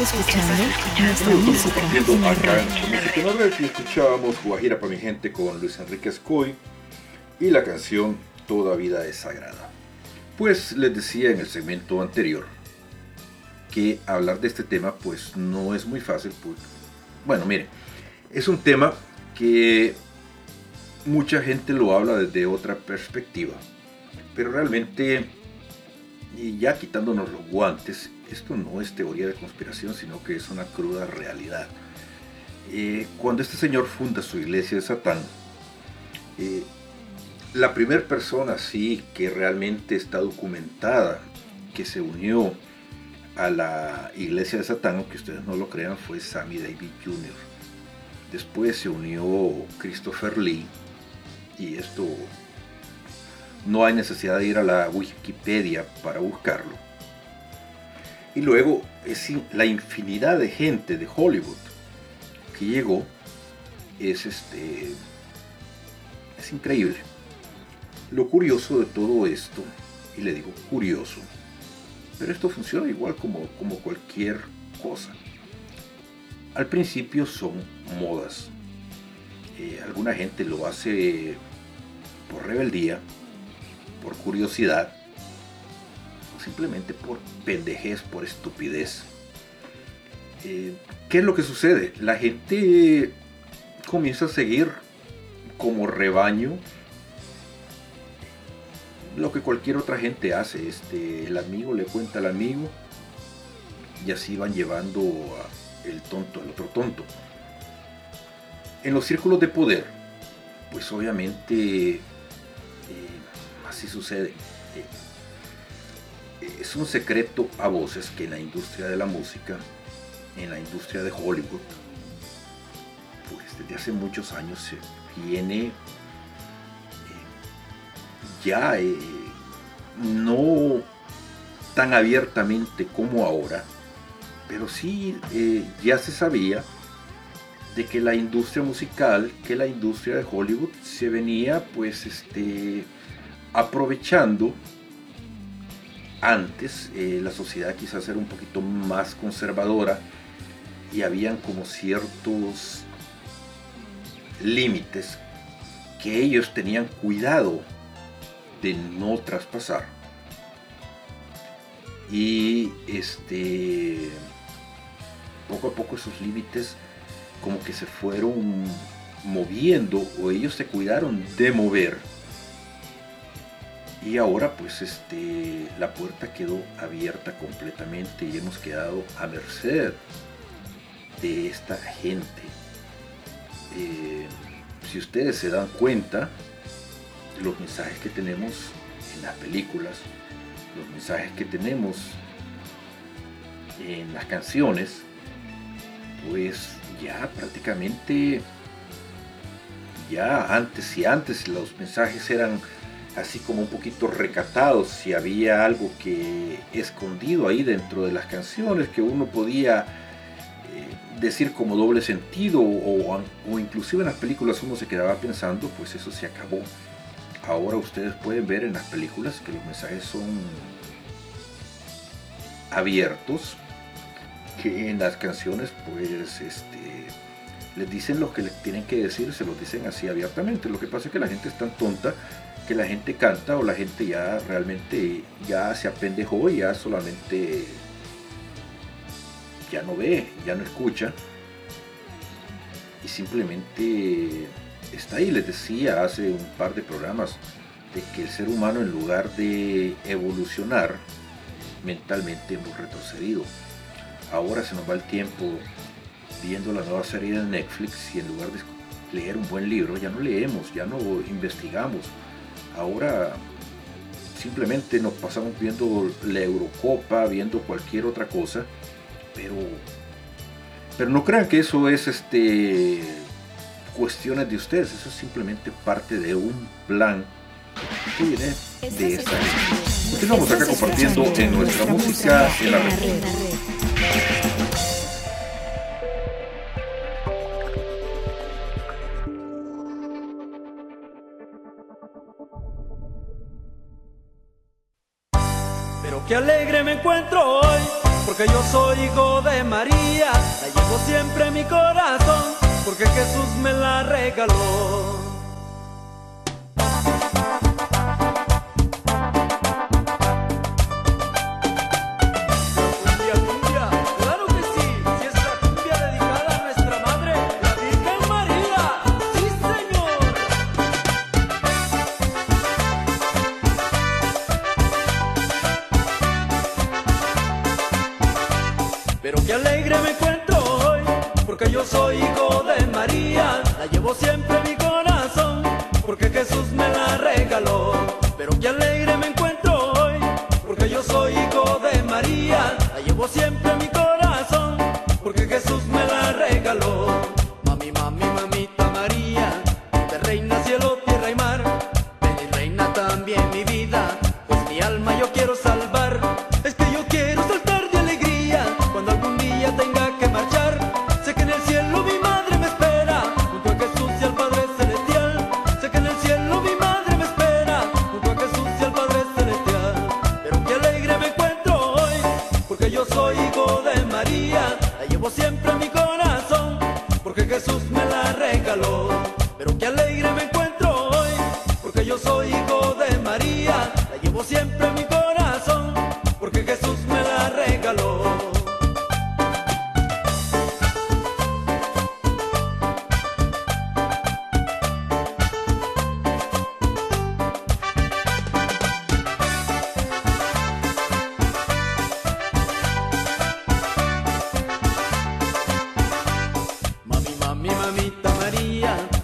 Speaker 1: Estás escuchando nuestra música en la red.
Speaker 3: escuchábamos Guajira para mi gente con Luis Enrique Escoy y la canción Toda vida es sagrada. Pues les decía en el segmento anterior que hablar de este tema pues no es muy fácil. Pues, bueno, miren, es un tema que mucha gente lo habla desde otra perspectiva, pero realmente, y ya quitándonos los guantes, esto no es teoría de conspiración, sino que es una cruda realidad. Eh, cuando este señor funda su iglesia de Satán, eh, la primera persona sí que realmente está documentada que se unió a la iglesia de Satán, aunque ustedes no lo crean, fue Sammy David Jr. Después se unió Christopher Lee, y esto no hay necesidad de ir a la Wikipedia para buscarlo. Y luego es la infinidad de gente de Hollywood que llegó es este es increíble. Lo curioso de todo esto, y le digo curioso, pero esto funciona igual como, como cualquier cosa. Al principio son modas. Eh, alguna gente lo hace por rebeldía, por curiosidad, simplemente por pendejez, por estupidez. Eh, ¿Qué es lo que sucede? La gente comienza a seguir como rebaño lo que cualquier otra gente hace. Este, el amigo le cuenta al amigo y así van llevando el tonto al otro tonto. En los círculos de poder, pues obviamente eh, así sucede. Eh, es un secreto a voces que en la industria de la música, en la industria de Hollywood, pues desde hace muchos años se viene eh, ya eh, no tan abiertamente como ahora, pero sí eh, ya se sabía de que la industria musical, que la industria de Hollywood se venía pues este aprovechando antes eh, la sociedad quizás era un poquito más conservadora y habían como ciertos límites que ellos tenían cuidado de no traspasar. Y este poco a poco esos límites como que se fueron moviendo o ellos se cuidaron de mover y ahora pues este la puerta quedó abierta completamente y hemos quedado a merced de esta gente. Eh, si ustedes se dan cuenta los mensajes que tenemos en las películas los mensajes que tenemos en las canciones pues ya prácticamente ya antes si antes los mensajes eran así como un poquito recatados si había algo que escondido ahí dentro de las canciones que uno podía eh, decir como doble sentido o, o inclusive en las películas uno se quedaba pensando pues eso se acabó. Ahora ustedes pueden ver en las películas que los mensajes son abiertos que en las canciones pues este les dicen lo que les tienen que decir se los dicen así abiertamente. Lo que pasa es que la gente es tan tonta que la gente canta o la gente ya realmente ya se apendejó ya solamente ya no ve ya no escucha y simplemente está ahí les decía hace un par de programas de que el ser humano en lugar de evolucionar mentalmente hemos retrocedido ahora se nos va el tiempo viendo la nueva serie de Netflix y en lugar de leer un buen libro ya no leemos, ya no investigamos. Ahora simplemente nos pasamos viendo la Eurocopa, viendo cualquier otra cosa, pero pero no crean que eso es este cuestiones de ustedes, eso es simplemente parte de un plan que viene de esta gente. Continuamos acá compartiendo en nuestra música en la red.
Speaker 4: Qué alegre me encuentro hoy,
Speaker 9: porque yo soy hijo de María, la llevo siempre en mi corazón, porque Jesús me la regaló. mamita María.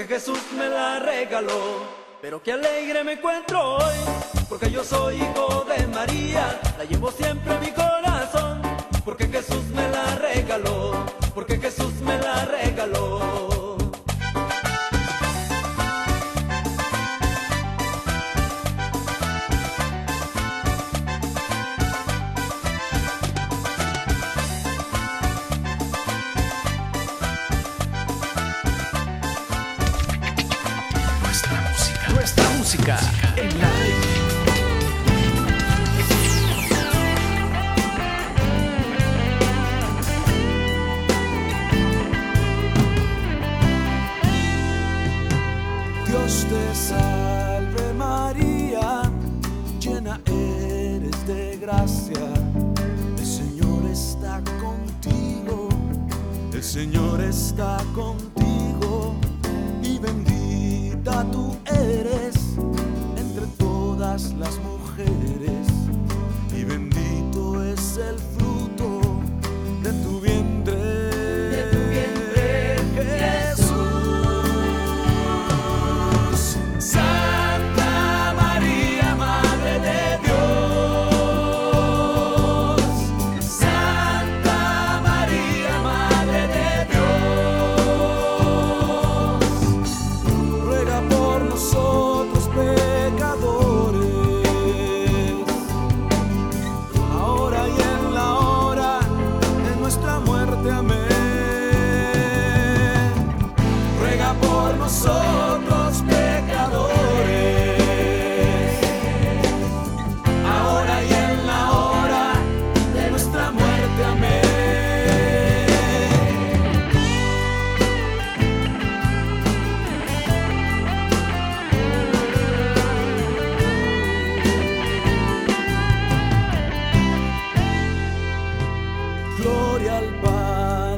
Speaker 9: porque Jesús me la regaló. Pero qué alegre me encuentro hoy, porque yo soy hijo de María, la llevo siempre en mi corazón, porque Jesús me la regaló, porque Jesús me la regaló.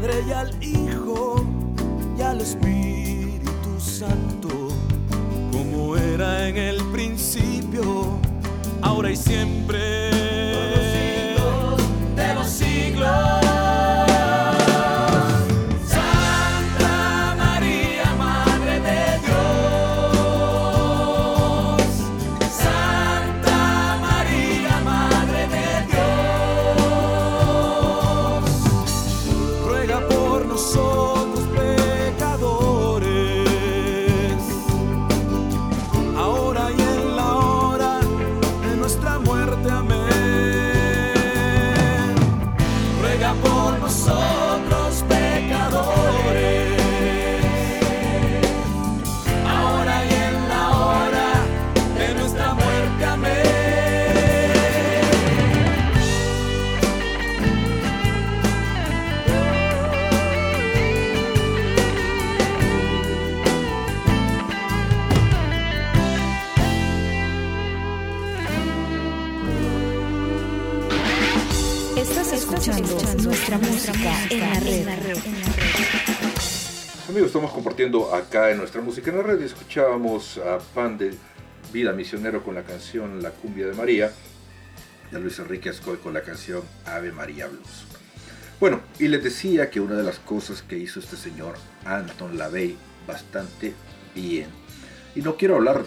Speaker 10: Y
Speaker 2: al Hijo y al Espíritu Santo, como era en el principio, ahora y siempre.
Speaker 3: Amigos, estamos compartiendo acá en nuestra música en la red y escuchábamos a Pan de Vida Misionero con la canción La Cumbia de María de Luis Enrique Ascoy con la canción Ave María Blues. Bueno, y les decía que una de las cosas que hizo este señor Anton LaVey bastante bien, y no quiero hablar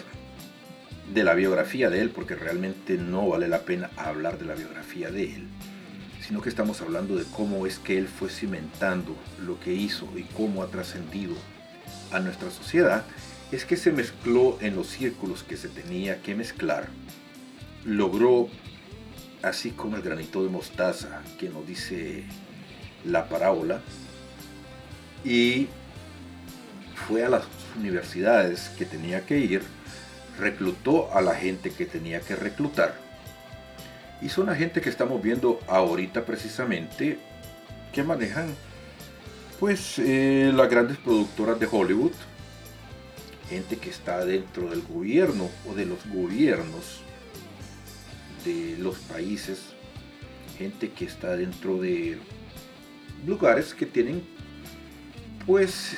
Speaker 3: de la biografía de él porque realmente no vale la pena hablar de la biografía de él, sino que estamos hablando de cómo es que él fue cimentando lo que hizo y cómo ha trascendido a nuestra sociedad, es que se mezcló en los círculos que se tenía que mezclar, logró, así como el granito de mostaza que nos dice la parábola, y fue a las universidades que tenía que ir, reclutó a la gente que tenía que reclutar, y son la gente que estamos viendo ahorita precisamente que manejan pues eh, las grandes productoras de Hollywood, gente que está dentro del gobierno o de los gobiernos de los países, gente que está dentro de lugares que tienen pues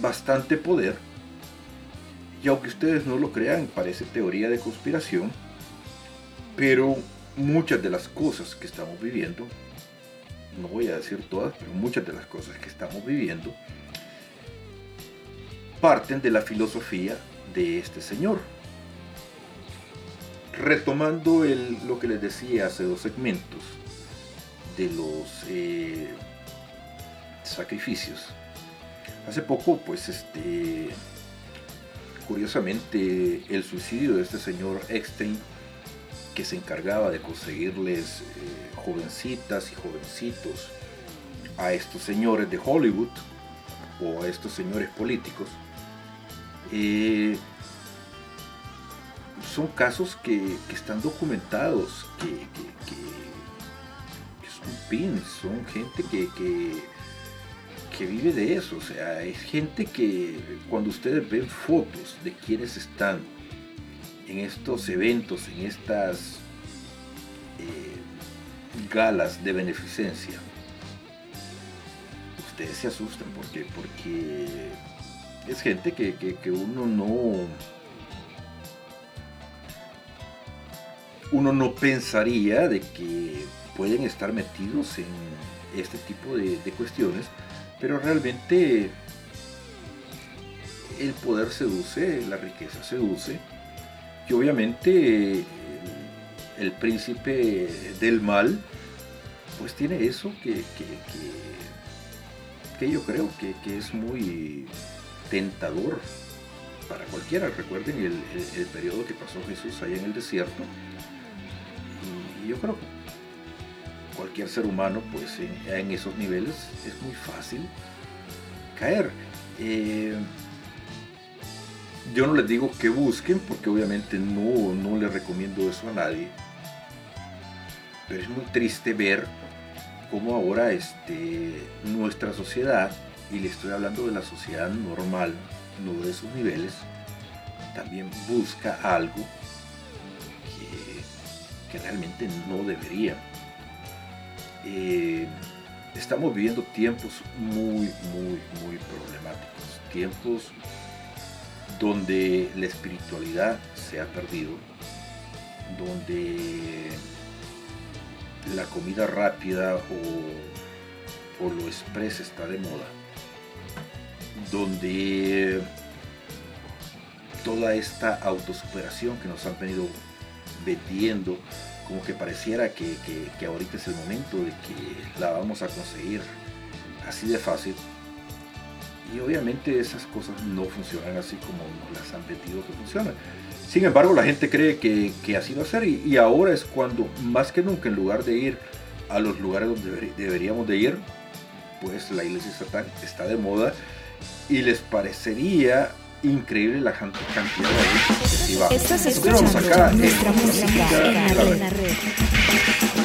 Speaker 3: bastante poder. Y aunque ustedes no lo crean, parece teoría de conspiración, pero muchas de las cosas que estamos viviendo, no voy a decir todas, pero muchas de las cosas que estamos viviendo, parten de la filosofía de este señor. Retomando el, lo que les decía hace dos segmentos de los eh, sacrificios. Hace poco, pues, este, curiosamente, el suicidio de este señor Eckstein que se encargaba de conseguirles eh, jovencitas y jovencitos a estos señores de Hollywood o a estos señores políticos, eh, son casos que, que están documentados, que, que, que- son pins, son gente que vive de eso, o sea, es gente que cuando ustedes ven fotos de quienes están en estos eventos, en estas eh, galas de beneficencia, ustedes se asustan porque, porque es gente que, que- uno no uno no pensaría de que pueden estar metidos en este tipo de, de cuestiones, pero realmente el poder seduce, la riqueza seduce, y obviamente el, príncipe del mal, pues tiene eso que, que- que- yo creo que, que es muy tentador para cualquiera. Recuerden el, el- periodo que pasó Jesús allá en el desierto. Y yo creo que cualquier ser humano, pues en, en esos niveles es muy fácil caer. Eh, yo no les digo que busquen, porque obviamente no, no les recomiendo eso a nadie. Pero es muy triste ver cómo ahora este, nuestra sociedad, y le estoy hablando de la sociedad normal, no de esos niveles, también busca algo que, que realmente no debería. Eh, estamos viviendo tiempos muy, muy, muy problemáticos. Tiempos donde la espiritualidad se ha perdido, donde la comida rápida o, o lo express está de moda, donde toda esta autosuperación que nos han venido vendiendo, como que pareciera que, que, que ahorita es el momento de que la vamos a conseguir así de fácil. Y obviamente esas cosas no funcionan así como nos las han vendido que funcionan. Sin embargo, la gente cree que, que así va a ser y, y, ahora es cuando, más que nunca, en lugar de ir a los lugares donde deber, deberíamos de ir, pues la iglesia estatal está de moda y les parecería increíble la cantidad de gente que se va.
Speaker 1: Estás escuchando nuestra
Speaker 3: en
Speaker 1: música en la
Speaker 3: la
Speaker 1: red.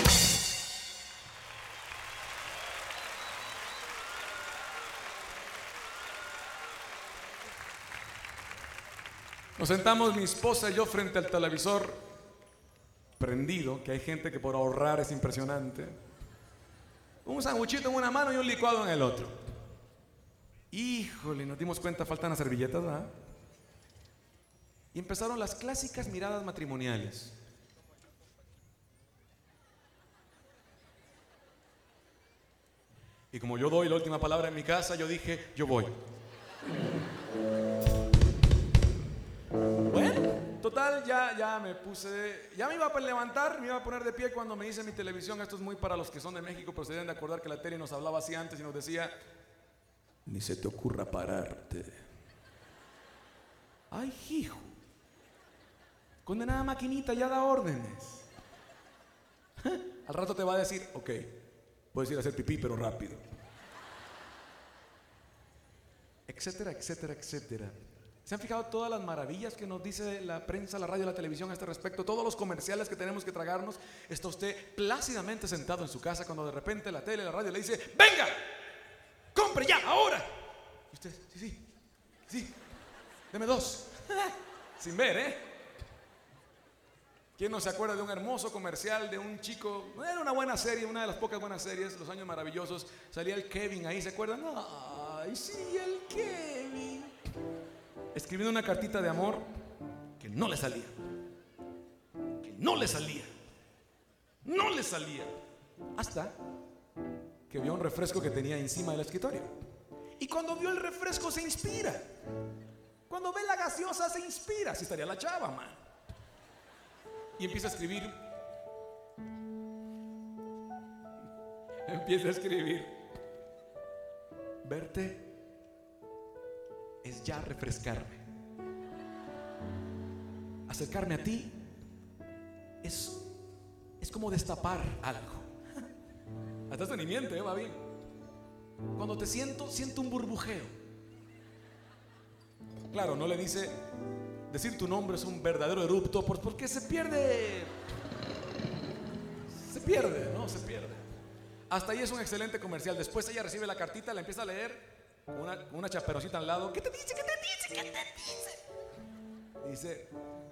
Speaker 2: Nos sentamos mi esposa y yo frente al televisor prendido, que hay gente que por ahorrar es impresionante. Un sanguchito en una mano y un licuado en el otro. Híjole, nos dimos cuenta, faltan las servilletas, ¿verdad? Y empezaron las clásicas miradas matrimoniales. Y como yo doy la última palabra en mi casa, yo dije, yo voy. Total, ya, ya me puse, ya me iba a levantar, me iba a poner de pie cuando me dice mi televisión, esto es muy para los que son de México, pero se deben de acordar que la tele nos hablaba así antes y nos decía, ni se te ocurra pararte. Ay, hijo, condenada maquinita ya da órdenes. Al rato te va a decir, ok, puedes ir a hacer pipí, pero rápido. Etcétera, etcétera, etcétera. ¿Se han fijado todas las maravillas que nos dice la prensa, la radio, la televisión a este respecto? Todos los comerciales que tenemos que tragarnos. Está usted plácidamente sentado en su casa cuando de repente la tele, la radio le dice, venga, compre ya, ahora. Y usted, sí, sí, sí, deme dos. Sin ver, ¿eh? ¿Quién no se acuerda de un hermoso comercial de un chico? Era una buena serie, una de las pocas buenas series, Los Años Maravillosos. Salía el Kevin ahí, ¿se acuerdan? Ay, sí, el Kevin escribiendo una cartita de amor que no le salía. Que no le salía. No le salía. Hasta que vio un refresco que tenía encima del escritorio. Y cuando vio el refresco se inspira. Cuando ve la gaseosa se inspira. Así estaría la chava, man. Y empieza a escribir. Empieza a escribir. Verte es ya refrescarme. Acercarme a ti es, es como destapar algo. Hasta ni miente, ¿eh? va bien. Cuando te siento, siento un burbujeo. Claro, no le dice, decir tu nombre es un verdadero erupto, por- porque se pierde. Se pierde, ¿no? Se pierde. Hasta ahí es un excelente comercial. Después ella recibe la cartita, la empieza a leer con una, una chaperoncita al lado. ¿Qué te dice? ¿Qué te dice? ¿Qué te dice? Dice,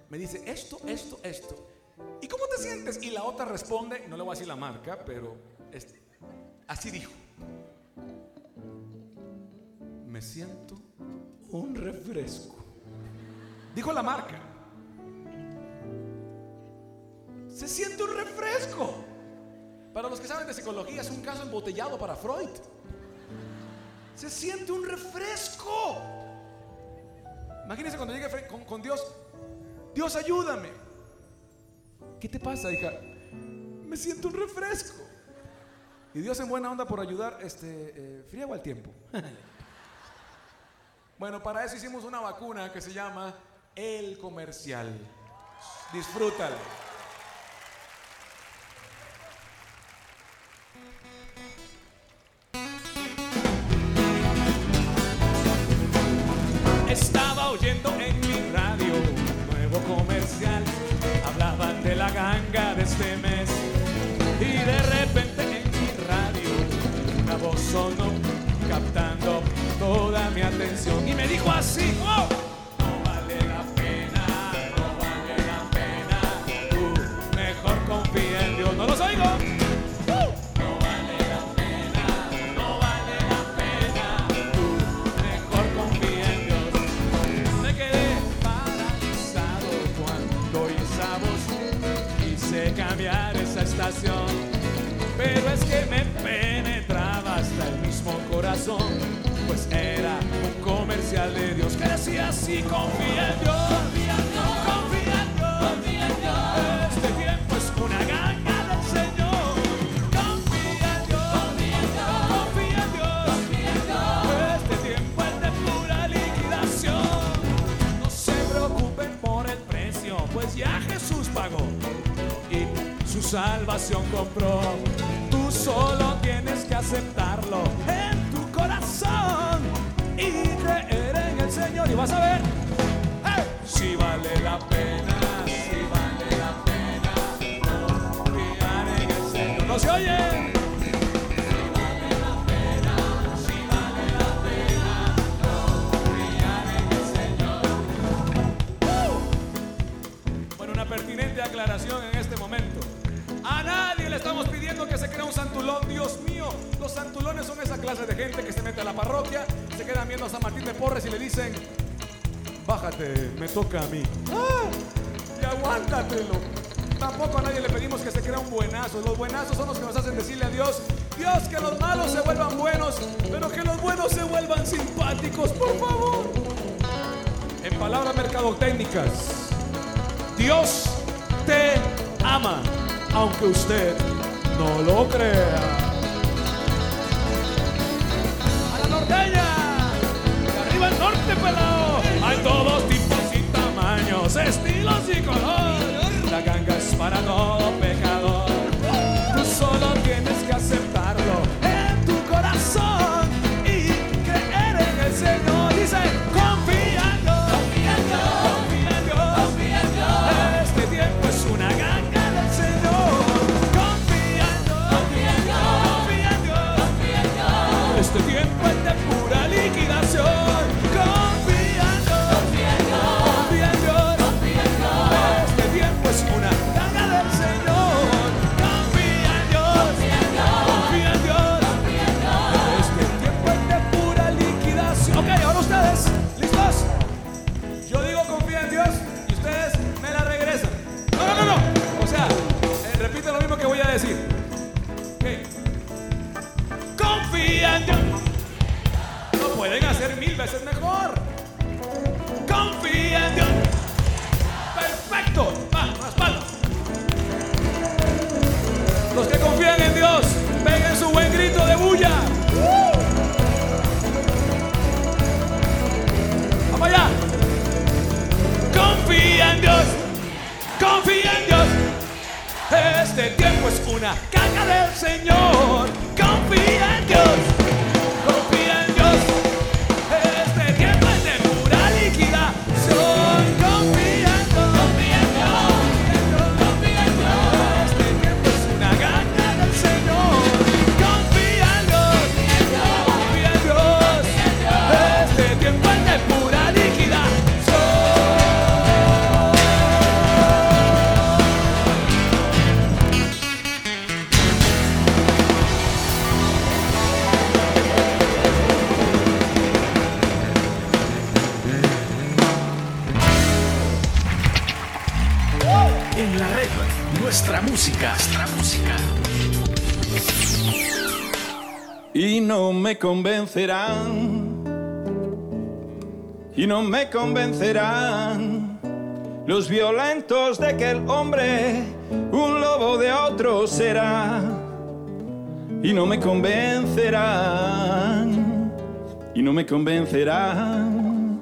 Speaker 2: me dice esto, esto, esto. ¿Y cómo te sientes? Y la otra responde, no le voy a decir la marca, pero así dijo. Me siento un refresco. Dijo la marca. Se siente un refresco. Para los que saben de psicología, es un caso embotellado para Freud. Se siente un refresco. Imagínense cuando llegue con, Dios. Dios, ayúdame. ¿Qué te pasa, hija? Me siento un refresco. Y Dios en buena onda por ayudar, este, eh, friego al tiempo. bueno, para eso hicimos una vacuna que se llama El Comercial. Disfrútala. En mi radio nuevo comercial. Hablaban de la ganga de este mes. Y de repente en mi radio una voz sonó pues era un comercial de Dios decía así, confía en Dios, confía en Dios, confía en Dios, confía en Dios. Este tiempo es una ganga del Señor. Confía en Dios, confía en Dios, confía en Dios, confía en Dios. Este tiempo es de pura liquidación. No se preocupen por el precio, pues ya Jesús pagó y su salvación compró. Tú solo tienes que aceptarlo Señor y vas a ver ¡hey! si vale la pena, si vale la pena confiar en el Señor. No se oye. Bueno, una pertinente aclaración en este momento. A nadie le estamos pidiendo que se crea un santulón. Dios mío, los santulones son esa clase de gente que se mete a la parroquia, quedan viendo a San Martín de Porres y le dicen, bájate, me toca a mí. ¡Ah! Y aguántatelo. Tampoco a nadie le pedimos que se crea un buenazo. Los buenazos son los que nos hacen decirle a Dios, Dios, que los malos se vuelvan buenos, pero que los buenos se vuelvan simpáticos, por favor. En palabras mercadotécnicas, Dios te ama, aunque usted no lo crea. Todos tipos y tamaños, estilos y color. La ganga es para todo En Dios. Perfecto. Palmas. Los que confían en Dios, peguen su buen grito de bulla. Vamos allá. Confía en Dios. Confía en Dios. Este tiempo es una caca del Señor. Confía en Dios.
Speaker 11: Me convencerán. Y no me convencerán los violentos de que el hombre un lobo de otro será. Y no me convencerán. Y no me convencerán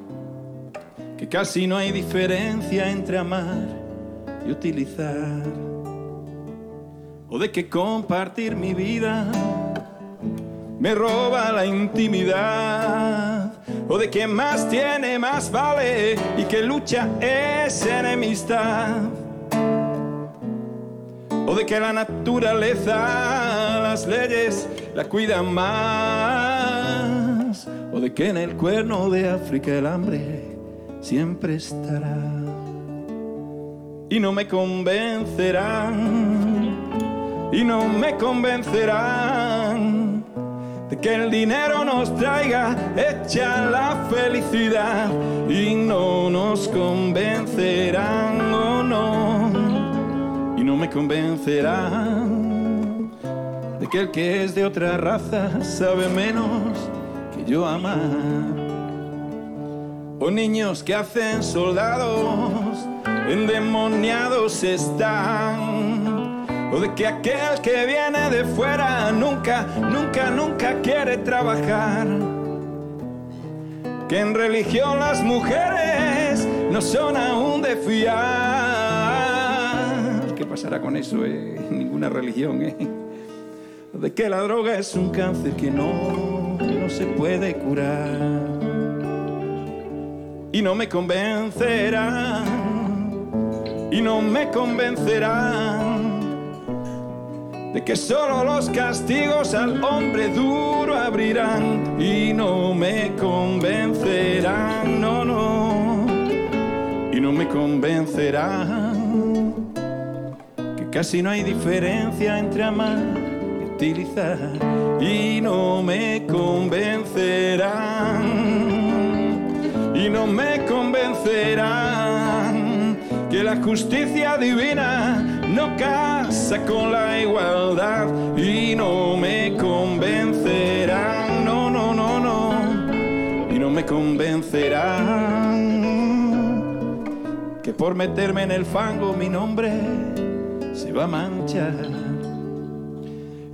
Speaker 11: que casi no hay diferencia entre amar y utilizar. O de que compartir mi vida me roba la intimidad. O de que más tiene, más vale y que lucha es enemistad. O de que la naturaleza, las leyes la cuidan más. O de que en el cuerno de África el hambre siempre estará. Y no me convencerán, y no me convencerán de que el dinero nos traiga hecha la felicidad y no nos convencerán o no y no me convencerán de
Speaker 2: que el que es de otra raza sabe menos que yo amar. O niños que hacen soldados, endemoniados están. O de que aquel que viene de fuera nunca, nunca, nunca quiere trabajar. Que en religión las mujeres no son aún de fiar. ¿Qué pasará con eso? Eh? Ninguna religión, ¿eh? De que la droga es un cáncer que no, no se puede curar. Y no me convencerán, y no me convencerán de que solo los castigos al hombre duro abrirán y no me convencerán, no, no, y no me convencerán que casi no hay diferencia entre amar y utilizar. Y no me convencerán. Y no me convencerán que la justicia divina no casa con la igualdad y no me convencerán, no, no, no, no, y no me convencerán. Que por meterme en el fango mi nombre se va a manchar.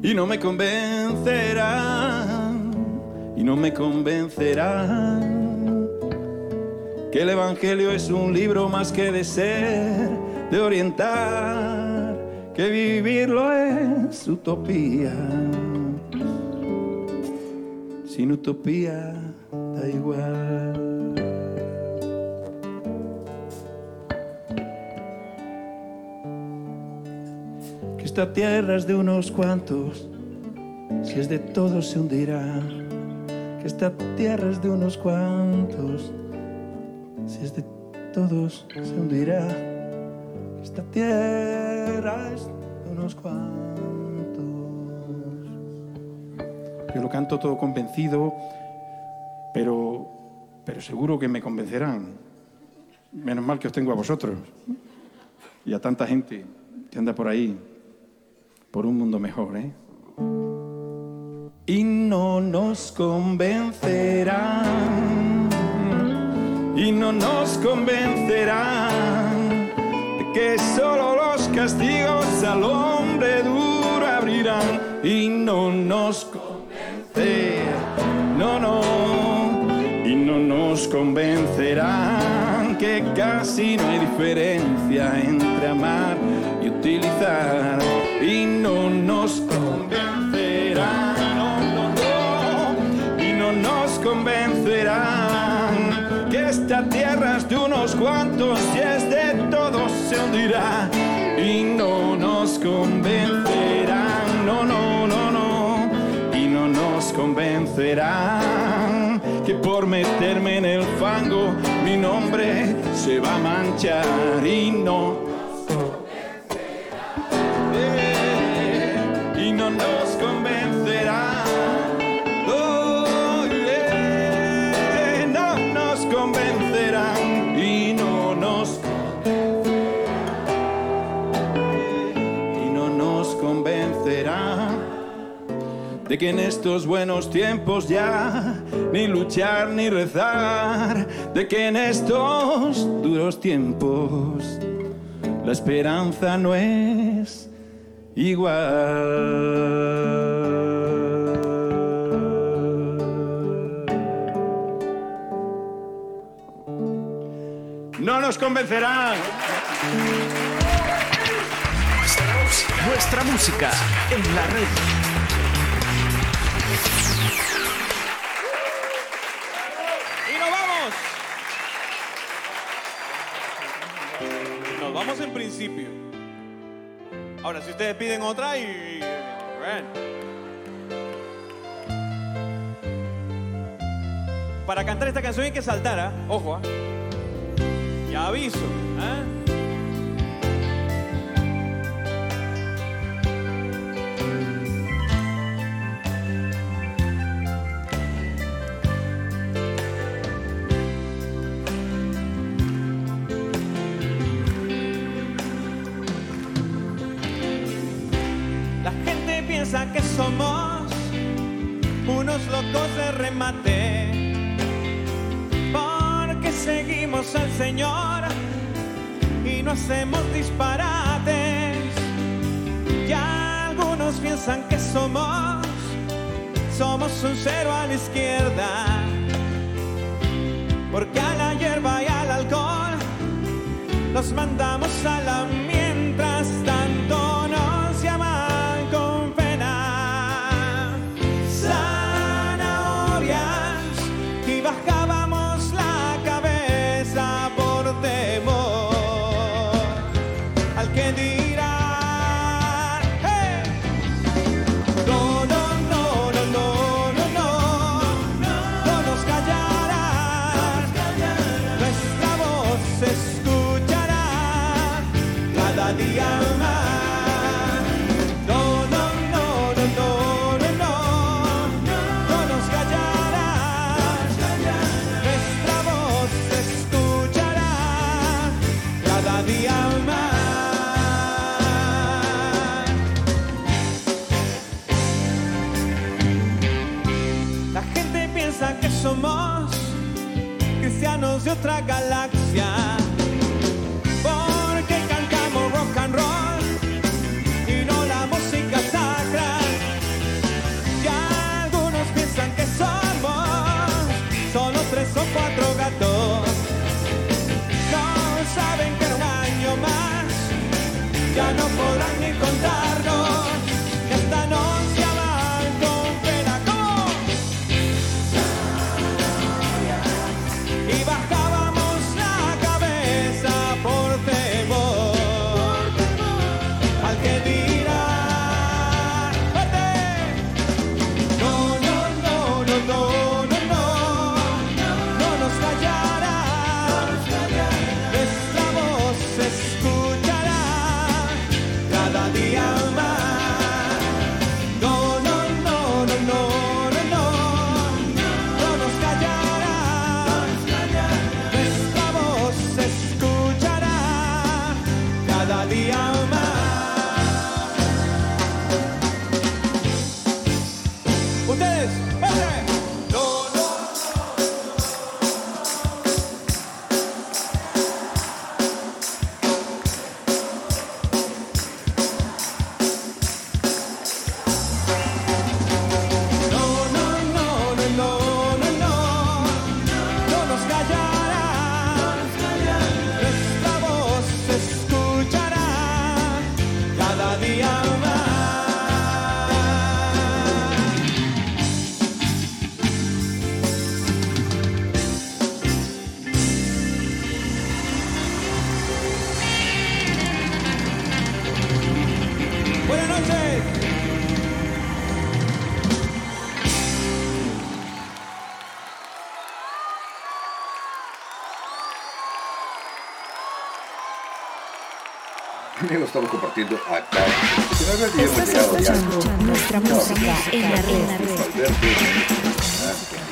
Speaker 2: Y no me convencerán, y no me convencerán. Que el Evangelio es un libro más que de ser, de orientar, que vivirlo es utopía. Sin utopía da igual. Que esta tierra es de unos cuantos, si es de todos se hundirá. Que esta tierra es de unos cuantos si es de todos se hundirá. Esta tierra es de unos cuantos. Yo lo canto todo convencido, pero, pero seguro que me convencerán. Menos mal que os tengo a vosotros y a tanta gente que anda por ahí por un mundo mejor, ¿eh? Y no nos convencerán y no nos convencerán que solo los castigos al hombre duro abrirán. Y no nos convencerán, no, no, y no nos convencerán que casi no hay diferencia entre amar y utilizar. Y no nos convencerán, no, no, no, y no nos convencerán que esta tierra es de unos cuantos y es de y no nos convencerán, no, no, no, no, y no nos convencerán que por meterme en el fango mi nombre se va a manchar y no Eh, y no nos de que en estos buenos tiempos ya ni luchar ni rezar, de que en estos duros tiempos la esperanza no es igual. No nos convencerán.
Speaker 5: Nuestra música. En la red.
Speaker 10: Vamos en principio. Ahora, si ustedes piden otra y... bueno. Para cantar esta canción hay que saltar, ¿ah? Ojo, ¿ah? Ya aviso, ¿ah?
Speaker 12: Y no hacemos disparates. Ya algunos piensan que somos, somos un cero a la izquierda. Porque a la hierba y al alcohol los mandamos eu
Speaker 3: traga lá Compartiendo.
Speaker 1: Estás escuchando nuestra música en la red.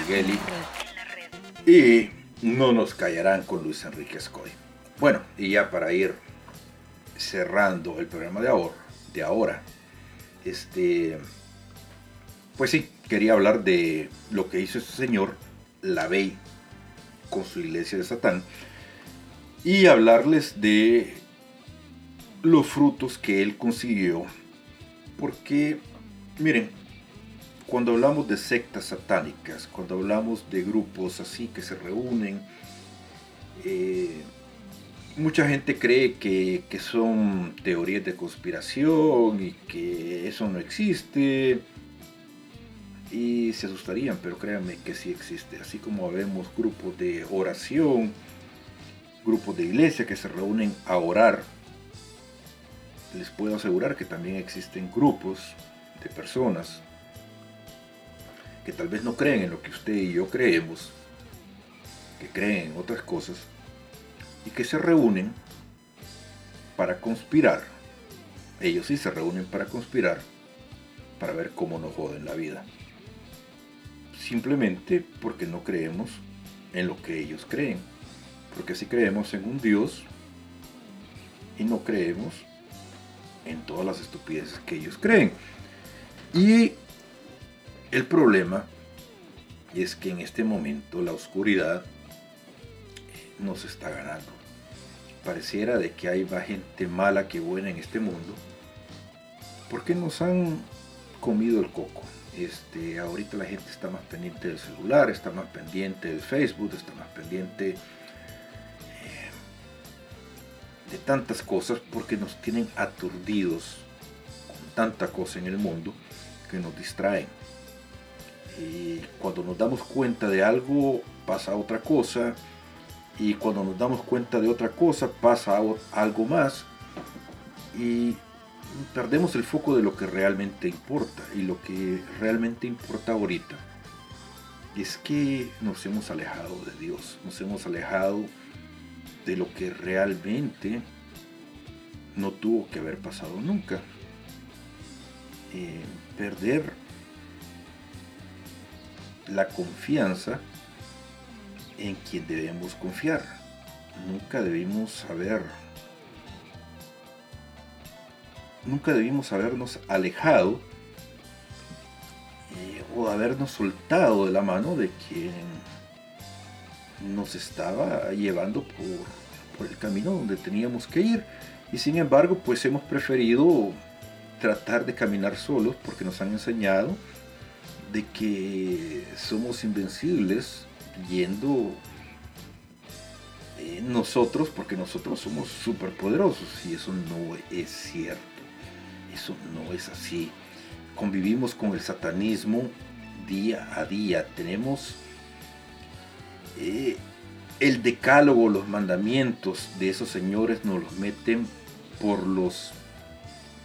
Speaker 3: Migueli. Y no nos callarán con Luis Enrique Escoy. Bueno, y ya para ir cerrando el programa de ahora, de ahora, este, pues sí, quería hablar de lo que hizo este señor, Lavey, con su iglesia de Satán, y hablarles de los frutos que él consiguió, porque, miren, cuando hablamos de sectas satánicas, cuando hablamos de grupos así que se reúnen, eh, mucha gente cree que, que son teorías de conspiración y que eso no existe. Y se asustarían, pero créanme que sí existe. Así como vemos grupos de oración, grupos de iglesia que se reúnen a orar, les puedo asegurar que también existen grupos de personas que tal vez no creen en lo que usted y yo creemos, que creen en otras cosas, y que se reúnen para conspirar. Ellos sí se reúnen para conspirar, para ver cómo nos joden la vida. Simplemente porque no creemos en lo que ellos creen. Porque si creemos en un Dios y no creemos en todas las estupideces que ellos creen. Y el problema es que en este momento la oscuridad nos está ganando. Pareciera de que hay más gente mala que buena en este mundo, porque nos han comido el coco. Este, ahorita la gente está más pendiente del celular, está más pendiente del Facebook, está más pendiente tantas cosas porque nos tienen aturdidos con tanta cosa en el mundo que nos distraen. Y cuando nos damos cuenta de algo pasa otra cosa y cuando nos damos cuenta de otra cosa pasa algo más y perdemos el foco de lo que realmente importa. Y lo que realmente importa ahorita es que nos hemos alejado de Dios, nos hemos alejado de lo que realmente no tuvo que haber pasado nunca. Eh, perder la confianza en quien debemos confiar. Nunca debimos haber nunca debimos habernos alejado eh, o habernos soltado de la mano de quien nos estaba llevando por, el camino donde teníamos que ir. Y sin embargo, pues hemos preferido tratar de caminar solos porque nos han enseñado de que somos invencibles yendo nosotros porque nosotros somos superpoderosos y eso no es cierto. Eso no es así. Convivimos con el satanismo día a día. Tenemos eh, el decálogo, los mandamientos de esos señores nos los meten por los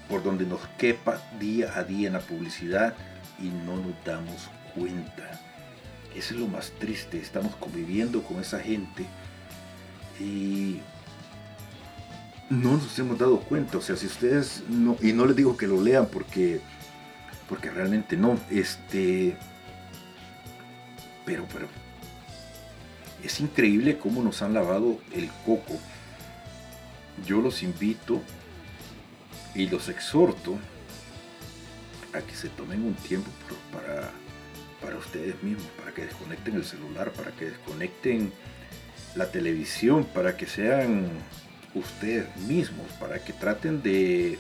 Speaker 3: por donde nos quepa día a día en la publicidad y no nos damos cuenta. Eso es lo más triste. Estamos conviviendo con esa gente y no nos hemos dado cuenta. O sea, si ustedes no, y no les digo que lo lean porque, porque realmente no, este, pero, pero, es increíble cómo nos han lavado el coco. Yo los invito y los exhorto a que se tomen un tiempo para, para ustedes mismos, para que desconecten el celular, para que desconecten la televisión, para que sean ustedes mismos, para que traten de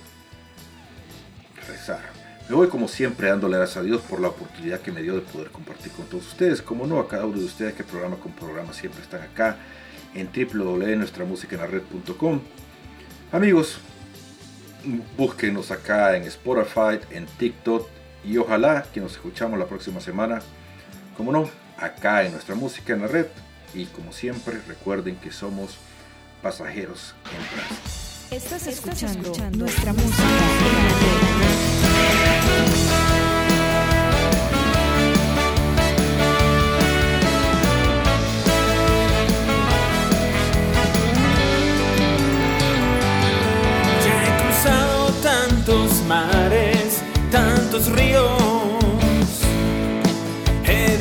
Speaker 3: rezar. Me voy como siempre dándole gracias a Dios por la oportunidad que me dio de poder compartir con todos ustedes. Como no, a cada uno de ustedes que programa con programa siempre están acá en www.nuestramusicaenlared.com. Amigos, búsquenos acá en Spotify, en TikTok y ojalá que nos escuchamos la próxima semana. Como no, acá en nuestra música en la red. Y como siempre, recuerden que somos pasajeros en
Speaker 1: tránsito. Estás escuchando, nuestra música
Speaker 6: Ya